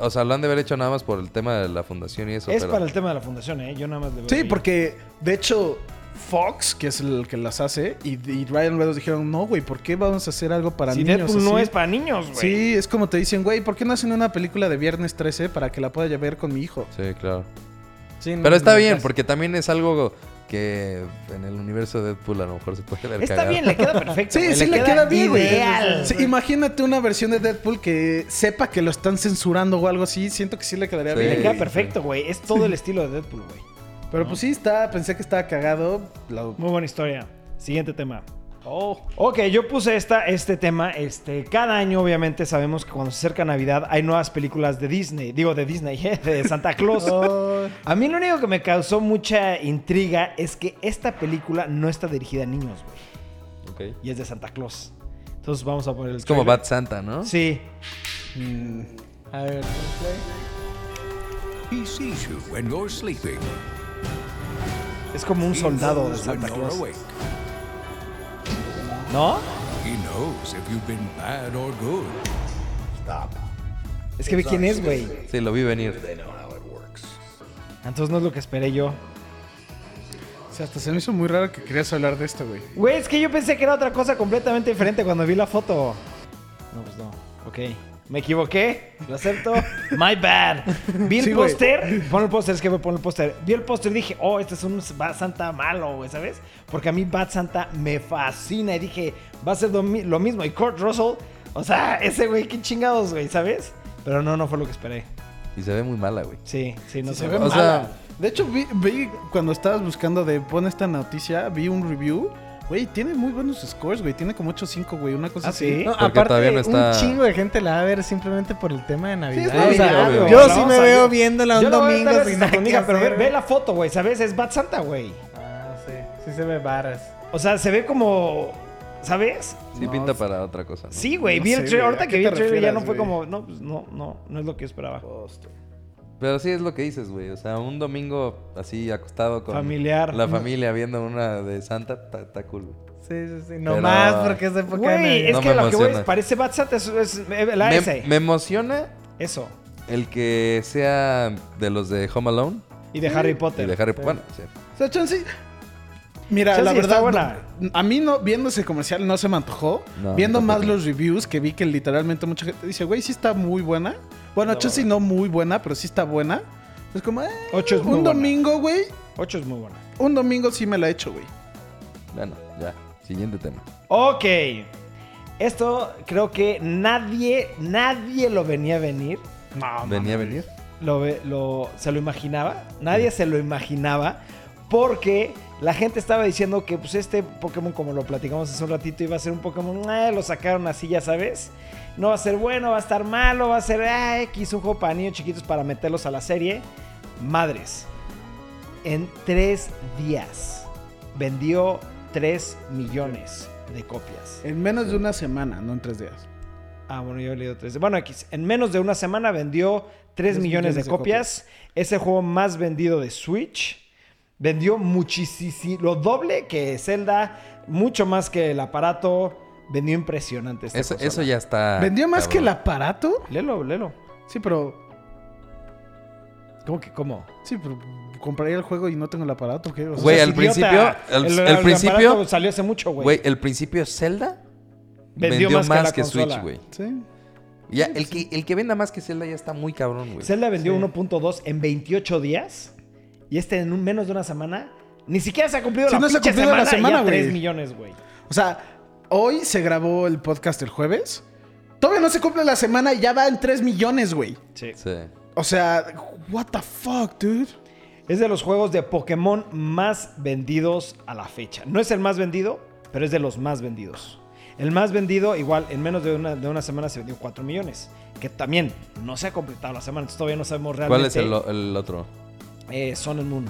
O sea, lo han de haber hecho nada más por el tema de la fundación y eso. Es pero... para el tema de la fundación, ¿eh? Yo nada más le veo Sí, ahí. porque de hecho Fox, que es el que las hace, y, y Ryan Reynolds dijeron, no, güey, ¿por qué vamos a hacer algo para Si niños? Deadpool no así?" es para niños, güey. Sí, es como te dicen, güey, ¿por qué no hacen una película de Viernes 13 para que la pueda ver con mi hijo? Sí, claro. Sí, no- Pero está no bien, porque también es algo que en el universo de Deadpool a lo mejor se puede ver Está cagado. bien, le queda perfecto. Sí, güey, sí le queda bien, güey. Ideal. Sí, imagínate una versión de Deadpool que sepa que lo están censurando o algo así. Siento que sí le quedaría Sí. bien. Le queda Sí. perfecto, güey. Es todo el estilo de Deadpool, güey. Pero pues sí, está, pensé que estaba cagado. Lo- Muy buena historia. Siguiente tema. Oh. Ok, yo puse esta, este tema. Este, cada año, obviamente, sabemos que cuando se acerca Navidad hay nuevas películas de Disney. Digo, de Disney, <laughs> de Santa Claus. A mí lo único que me causó mucha intriga es que esta película no está dirigida a niños, güey. Ok. Y es de Santa Claus. Entonces vamos a poner el Es como. Bad Santa, ¿no? Sí. Mm, A ver, He sees you when you're sleeping. Es como un soldado de Santa Claus. ¿No? He knows if you've been bad or good. Es que vi quién es, güey. Sí, lo vi venir. Entonces no es lo que esperé yo. o sea, hasta se me hizo muy raro que querías hablar de esto, güey. Güey, es que yo pensé que era otra cosa completamente diferente cuando vi la foto. No, pues no. Ok. Me equivoqué. Lo acepto. <laughs> My bad. Vi el Sí, póster. Pon el póster, es que me pon el póster. Vi el póster y dije, oh, este es un Bad Santa malo, güey, ¿sabes? Porque a mí Bad Santa me fascina. Y dije, va a ser lo, mi- lo mismo. Y Kurt Russell, o sea, ese güey, qué chingados, güey, ¿sabes? Pero no, no fue lo que esperé. Y se ve muy mala, güey. Sí, sí, no Sí, se ve O mala. sea- de hecho, vi, vi cuando estabas buscando de pon esta noticia, vi un review. Güey, tiene muy buenos scores, güey. Tiene como 8.5, güey. Una cosa ¿Ah, así. sí? No, Porque aparte, todavía no está- un chingo de gente la va a ver simplemente por el tema de Navidad. O sea, yo sí me veo viéndola un Yo domingo sin nada que pero ve, la foto, güey, ¿sabes? Es Bad Santa, güey. Ah, sí. Sí se ve varas. O sea, se ve como. ¿Sabes? Sí No, pinta para otra cosa. ¿no? Sí, güey. No vi el trailer. Ahorita ¿a que vi el trailer ya no fue como. No, pues no, no. No es lo que yo esperaba. Pero sí es lo que dices, güey. O sea, un domingo así acostado con Familiar. la familia viendo una de Santa, está cool. güey. Sí, sí, sí. No Pero- más porque es época de Güey, Navidad. es No que me lo que güey parece Bad Santa. Es, es- la S. Me, me emociona Eso. el que sea de los de Home Alone Y de Harry y Potter. de Harry Potter. Bueno, sí. O sea, Chance. Mira, la verdad, buena. no- a mí no, viendo ese comercial no se me antojó. No, viendo más los reviews que vi que literalmente mucha gente dice, güey, sí está muy buena. Bueno, Chance no muy buena, pero sí está buena. Es como, eh, Ocho es muy un buena. domingo, güey. Ocho es muy buena. Un domingo sí me la he hecho, güey. Bueno, ya. Siguiente tema. Ok. Esto creo que nadie, nadie lo venía a venir. Venía a venir. Lo, ve- lo- se lo imaginaba. Nadie se lo imaginaba. Porque la gente estaba diciendo que pues este Pokémon, como lo platicamos hace un ratito, iba a ser un Pokémon. eh, lo sacaron así, ya sabes. No va a ser bueno, va a estar malo, va a ser ah, X, un juego para niños chiquitos para meterlos a la serie. Madres. En tres días vendió 3 millones de copias. En menos de una semana, no en tres días. Ah, bueno, yo he leído tres. Bueno, X. En menos de una semana vendió 3 millones, de, copias. Es el juego más vendido de Switch. Vendió muchísimo, lo doble que Zelda, mucho más que el aparato. Vendió impresionante esta Eso, eso ya está. ¿Vendió más que el aparato? Léelo, léelo. Sí, pero. ¿Cómo que cómo? Sí, pero compraría el juego y no tengo el aparato. ¿qué? O sea, Güey, al principio- el- el principio- aparato salió hace mucho, güey. Güey, el principio Zelda Vendió vendió, más más, que la que, Switch, güey. Sí. Ya, el que, el que venda más que Zelda ya está muy cabrón, güey. Zelda vendió 1.2 en 28 días. Y este en un- menos de una semana. Ni siquiera se ha cumplido Sí, la no se ha cumplido la semana, semana, y ya 3 güey. millones, güey. O sea, hoy se grabó el podcast el jueves. Todavía no se cumple la semana y ya va en 3 millones, güey. Sí. Sí. O sea, what the fuck, dude. Es de los juegos de Pokémon más vendidos a la fecha. No es el más vendido, pero es de los más vendidos. El más vendido, igual, en menos de una, de una semana se vendió 4 millones. Que también no se ha completado la semana, entonces todavía no sabemos realmente. ¿Cuál es el otro? Eh, Sun and Moon.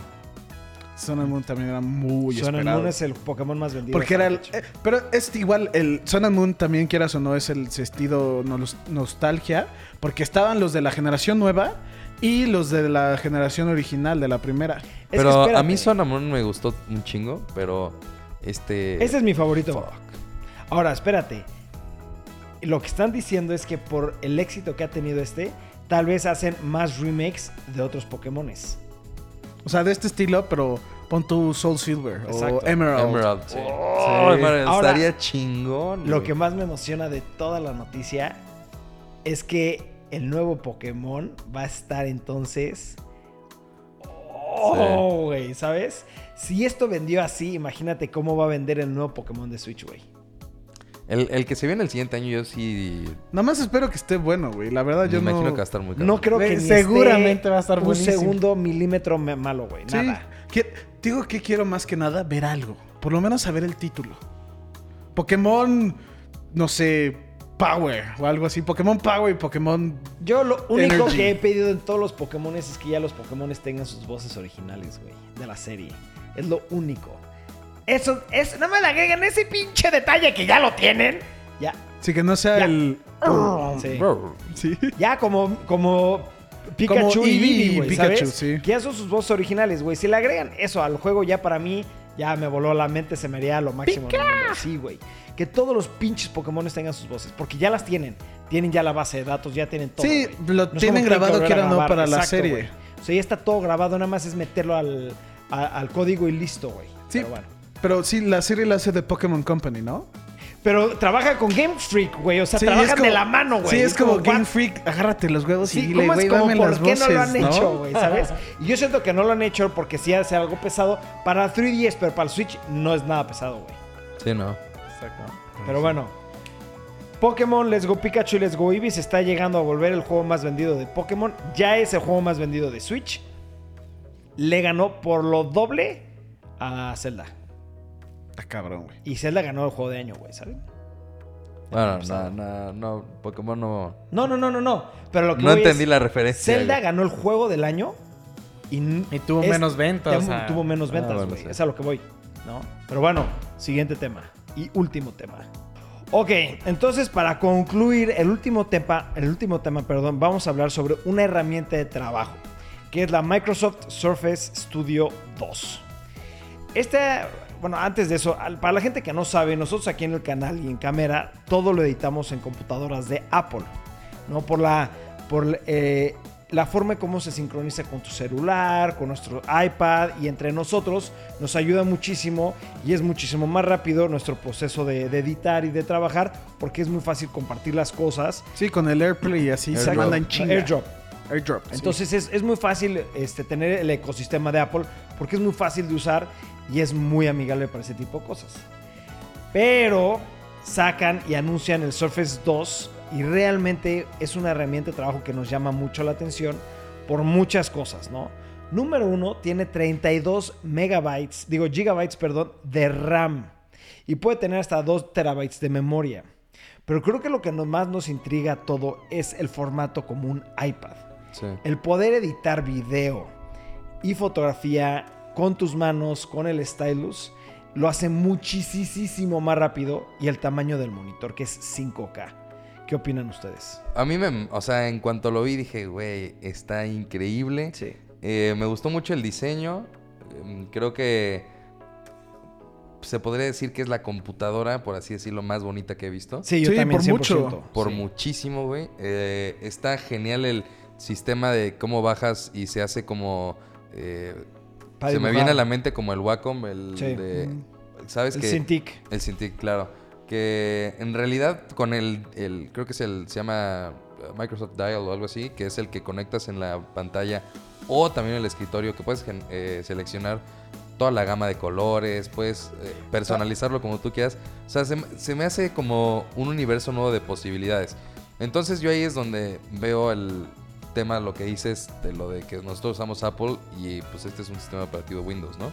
Sun and Moon también era muy Sun and esperado. Moon es el Pokémon más vendido. Porque era el. eh, pero es igual, el Sun and Moon también, quieras o no, es el sentido nos- nostalgia. Porque estaban los de la generación nueva y los de la generación original, de la primera. Es que Pero a mí Son Amon me gustó un chingo, pero este... Ese es mi favorito. Ahora, espérate. Lo que están diciendo es que por el éxito que ha tenido este, tal vez hacen más remakes de otros Pokémones. O sea, de este estilo, pero pon tu Soul Silver Exacto. o Emerald. Emerald, sí. Sí. Oh, Emerald, Ahora, estaría chingón. Lo güey. que más me emociona de toda la noticia es que el nuevo Pokémon va a estar entonces. Oh, güey, ¿sabes? Si esto vendió así, imagínate cómo va a vender el nuevo Pokémon de Switch, güey. El, el que se viene el siguiente año yo sí... Nada más espero que esté bueno, güey. La verdad, Me yo imagino no... que va a estar muy cabrón. No creo que ni seguramente esté va a estar un buenísimo. segundo milímetro me- malo, güey. Sí, Nada. digo que quiero más que nada ver algo. Por lo menos saber el título. Pokémon, no sé, Power o algo así. Pokémon Power y Pokémon... Yo lo único Energy. que he pedido en todos los Pokémon es que ya los Pokémon tengan sus voces originales, güey, de la serie. Es lo único. Eso, eso, no me le agregan ese pinche detalle que ya lo tienen. Ya. Sí, que no sea Ya. el... Sí. Sí. <laughs> Ya como, como Pikachu Como y Eevee güey, Pikachu, ¿sabes? sí. Que ya son sus voces originales, güey. Si le agregan eso al juego, ya para mí, ya me voló la mente, se me haría lo máximo. Sí, güey. Que todos los pinches Pokémon tengan sus voces, porque ya las tienen. Tienen ya la base de datos, ya tienen todo. Sí, lo No tienen grabado, volver a quiera o no, para la serie. O sea, ya está todo grabado, nada más es meterlo al, a- al código y listo, güey. Sí. Pero bueno. Pero sí, la serie la hace de Pokémon Company, ¿no? Pero trabaja con Game Freak, güey. O sea, Sí, trabajan es como- de la mano, güey. Sí, es como? Game Freak, agárrate los huevos y Sí, dile, ¿cómo güey, es como dame por las qué voces, no lo han ¿no? hecho, güey? ¿Sabes? Y yo siento que no lo han hecho porque sí hace algo pesado. Para 3DS, pero para el Switch no es nada pesado, güey. Sí, no. Pero bueno. Pokémon Let's Go Pikachu y Let's Go Eevee se está llegando a volver el juego más vendido de Pokémon. Ya es el juego más vendido de Switch. Le ganó por lo doble a Zelda. Está cabrón, güey. Y Zelda ganó el juego de año, güey, ¿sabes? Bueno, no, no, no, Pokémon no... No, no, no, no, no. Pero lo que No entendí es, la referencia. Zelda güey. ganó el juego del año y, Y tuvo menos ventas, Tuvo, o sea. tuvo menos Ah, ventas, bueno, güey. sí. Es a lo que voy. ¿no? Pero bueno, siguiente tema. Y último tema. Ok, entonces para concluir el último tema, el último tema, perdón, vamos a hablar sobre una herramienta de trabajo, que es la Microsoft Surface Studio 2. Este, bueno, antes de eso, para la gente que no sabe, nosotros aquí en el canal y en cámara, todo lo editamos en computadoras de Apple, ¿no? Por la, por eh, la forma en cómo se sincroniza con tu celular, con nuestro iPad y entre nosotros, nos ayuda muchísimo y es muchísimo más rápido nuestro proceso de, de editar y de trabajar, porque es muy fácil compartir las cosas. Sí, con el AirPlay y así se Airdrop. mandan chinga. AirDrop. Airdrop. sí. Entonces es, es muy fácil este, tener el ecosistema de Apple porque es muy fácil de usar y es muy amigable para ese tipo de cosas. Pero sacan y anuncian el Surface 2 y realmente es una herramienta de trabajo que nos llama mucho la atención por muchas cosas, ¿no? Número uno, tiene 32 megabytes, digo gigabytes, perdón, de RAM y puede tener hasta 2 terabytes de memoria. Pero creo que lo que más nos intriga todo es el formato como un iPad. Sí. El poder editar video y fotografía con tus manos, con el stylus, lo hace muchísimo más rápido y el tamaño del monitor, que es 5K. ¿Qué opinan ustedes? A mí me, o sea, en cuanto lo vi dije, güey, está increíble. Sí. Eh, me gustó mucho el diseño. Em, Creo que se podría decir que es la computadora, por así decirlo, más bonita que he visto. Sí, yo Sí, también por 100%. mucho. Por Sí. muchísimo, güey. Eh, está genial el sistema de cómo bajas y se hace como... eh, Se me viene a la mente como el Wacom, el Sí. de... ¿Sabes El que Cintiq. El Cintiq, claro. Que en realidad con el, el- creo que es el, se llama Microsoft Dial o algo así, que es el que conectas en la pantalla o también el escritorio, que puedes eh, seleccionar toda la gama de colores, puedes eh, personalizarlo como tú quieras. O sea, se, se me hace como un universo nuevo de posibilidades. Entonces yo ahí es donde veo el tema, lo que dices de lo de que nosotros usamos Apple y pues este es un sistema operativo Windows, ¿no?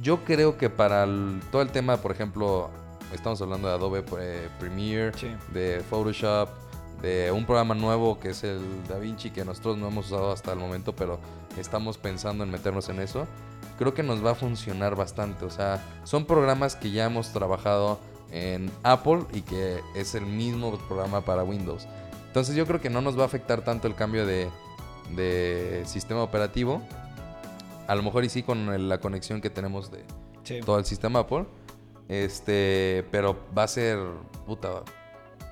Yo creo que para el- todo el tema, por ejemplo, estamos hablando de Adobe eh, Premiere, Sí. de Photoshop, de un programa nuevo que es el DaVinci que nosotros no hemos usado hasta el momento, pero estamos pensando en meternos en eso. Creo que nos va a funcionar bastante. O sea, son programas que ya hemos trabajado en Apple y que es el mismo programa para Windows. Entonces yo creo que no nos va a afectar tanto el cambio de, de sistema operativo. A lo mejor y sí con el- la conexión que tenemos de Sí. todo el sistema Apple. Este, pero va a ser puta.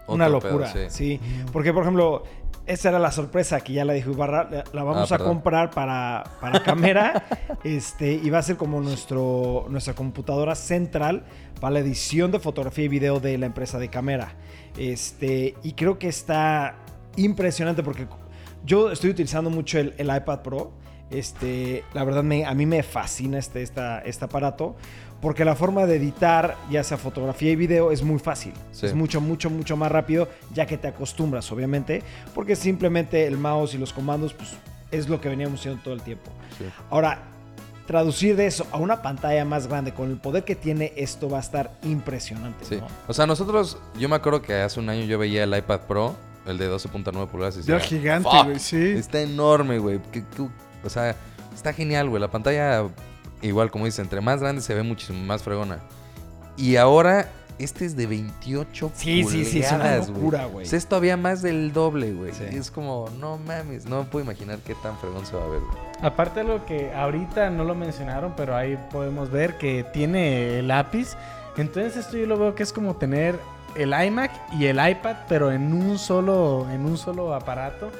otro Una pedo, locura, sí. Porque, por ejemplo, esa era la sorpresa que ya la dijo Ibarra. La, la vamos Ah, a comprar para, para <laughs> cámara. este, y va a ser como nuestro, nuestra computadora central para la edición de fotografía y video de la empresa de cámara. Este, y creo que está impresionante porque yo estoy utilizando mucho el, el iPad Pro. Este, la verdad, me, a mí me fascina este, esta- este aparato. Porque la forma de editar, ya sea fotografía y video, es muy fácil. Sí. Es mucho, mucho, mucho más rápido, ya que te acostumbras, obviamente. Porque simplemente el mouse y los comandos, pues, es lo que veníamos haciendo todo el tiempo. Sí. Ahora, traducir de eso a una pantalla más grande, con el poder que tiene esto, va a estar impresionante. Sí. ¿no? O sea, nosotros, yo me acuerdo que hace un año yo veía el iPad Pro, el de 12.9 pulgadas. Y Ya gigante, "Fuck, güey, sí. Está enorme, güey. O sea, está genial, güey. La pantalla, igual como dices, entre más grande se ve muchísimo más fregona. Y ahora, este es de 28 Sí, sí, sí, es una locura, güey. O sea, es todavía más del doble, güey. Sí. Y Es como, no mames, no me puedo imaginar qué tan fregón se va a ver, güey. Aparte de lo que ahorita no lo mencionaron, pero ahí podemos ver que tiene el lápiz. Entonces esto yo lo veo que es como tener el iMac y el iPad, pero en un solo, en un solo aparato.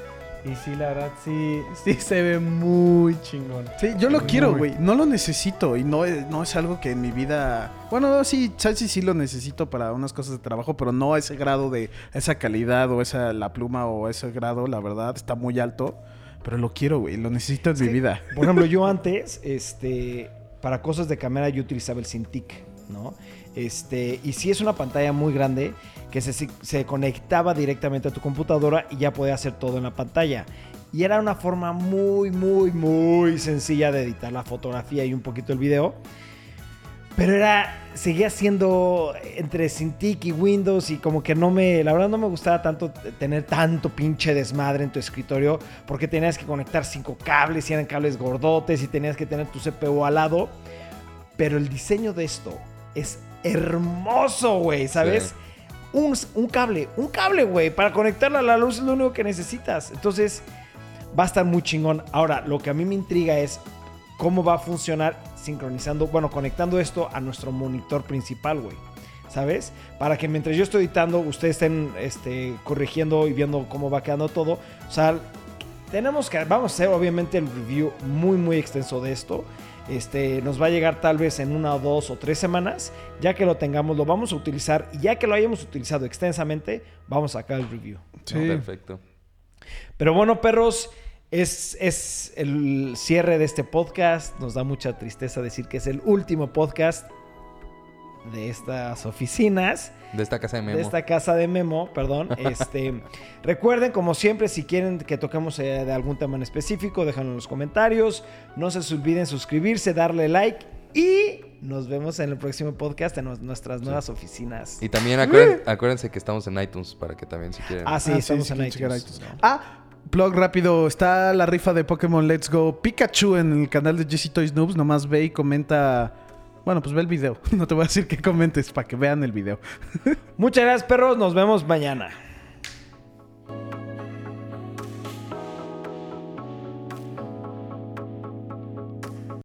Y sí, la verdad, sí, sí se ve muy chingón. Sí, yo lo Muy, quiero, muy. güey. No lo necesito y no es, no es algo que en mi vida... Bueno, sí, sí, sí lo necesito para unas cosas de trabajo, pero no a ese grado de esa calidad o esa la pluma o ese grado, la verdad, está muy alto. Pero lo quiero, güey. Lo necesito en mi vida. Por ejemplo, yo <laughs> antes, este, para cosas de cámara, yo utilizaba el Cintiq, ¿no? Este, y si es una pantalla muy grande que se, se conectaba directamente a tu computadora y ya podía hacer todo en la pantalla. Y era una forma muy, muy, muy sencilla de editar la fotografía y un poquito el video. Pero era, seguía siendo entre Cintiq y Windows y como que no me, la verdad no me gustaba tanto tener tanto pinche desmadre en tu escritorio porque tenías que conectar cinco cables y eran cables gordotes y tenías que tener tu CPU al lado. Pero el diseño de esto es hermoso, güey, ¿sabes? Sí. Un, un cable, un cable, güey, para conectarla a la luz es lo único que necesitas. Entonces, va a estar muy chingón. Ahora, lo que a mí me intriga es cómo va a funcionar sincronizando, bueno, conectando esto a nuestro monitor principal, güey. ¿Sabes? Para que mientras yo estoy editando, ustedes estén este, corrigiendo y viendo cómo va quedando todo. O sea, tenemos que, vamos a hacer obviamente el review muy, muy extenso de esto. Este, nos va a llegar tal vez en una o dos o tres semanas. Ya que lo tengamos, lo vamos a utilizar. Y ya que lo hayamos utilizado extensamente, vamos a sacar el review. Sí. No, perfecto. Pero bueno, perros, es, es el cierre de este podcast. Nos da mucha tristeza decir que es el último podcast. De estas oficinas. De esta casa de Memo. de esta casa de Memo, perdón. <laughs> Este, recuerden, como siempre, si quieren que toquemos eh, de algún tema en específico, déjenlo en los comentarios. No se olviden suscribirse, darle like y nos vemos en el próximo podcast en nues- nuestras nuevas oficinas. Y también acuérden- acuérdense que estamos en iTunes para que también si quieren. Ah, sí, Ah, estamos sí, en iTunes. iTunes. Ah, blog rápido. Está la rifa de Pokémon Let's Go Pikachu en el canal de Jesse Toys Noobs. Nomás ve y comenta. Bueno, pues ve el video. <laughs> No te voy a decir que comentes para que vean el video. <laughs> Muchas gracias, perros. Nos vemos mañana.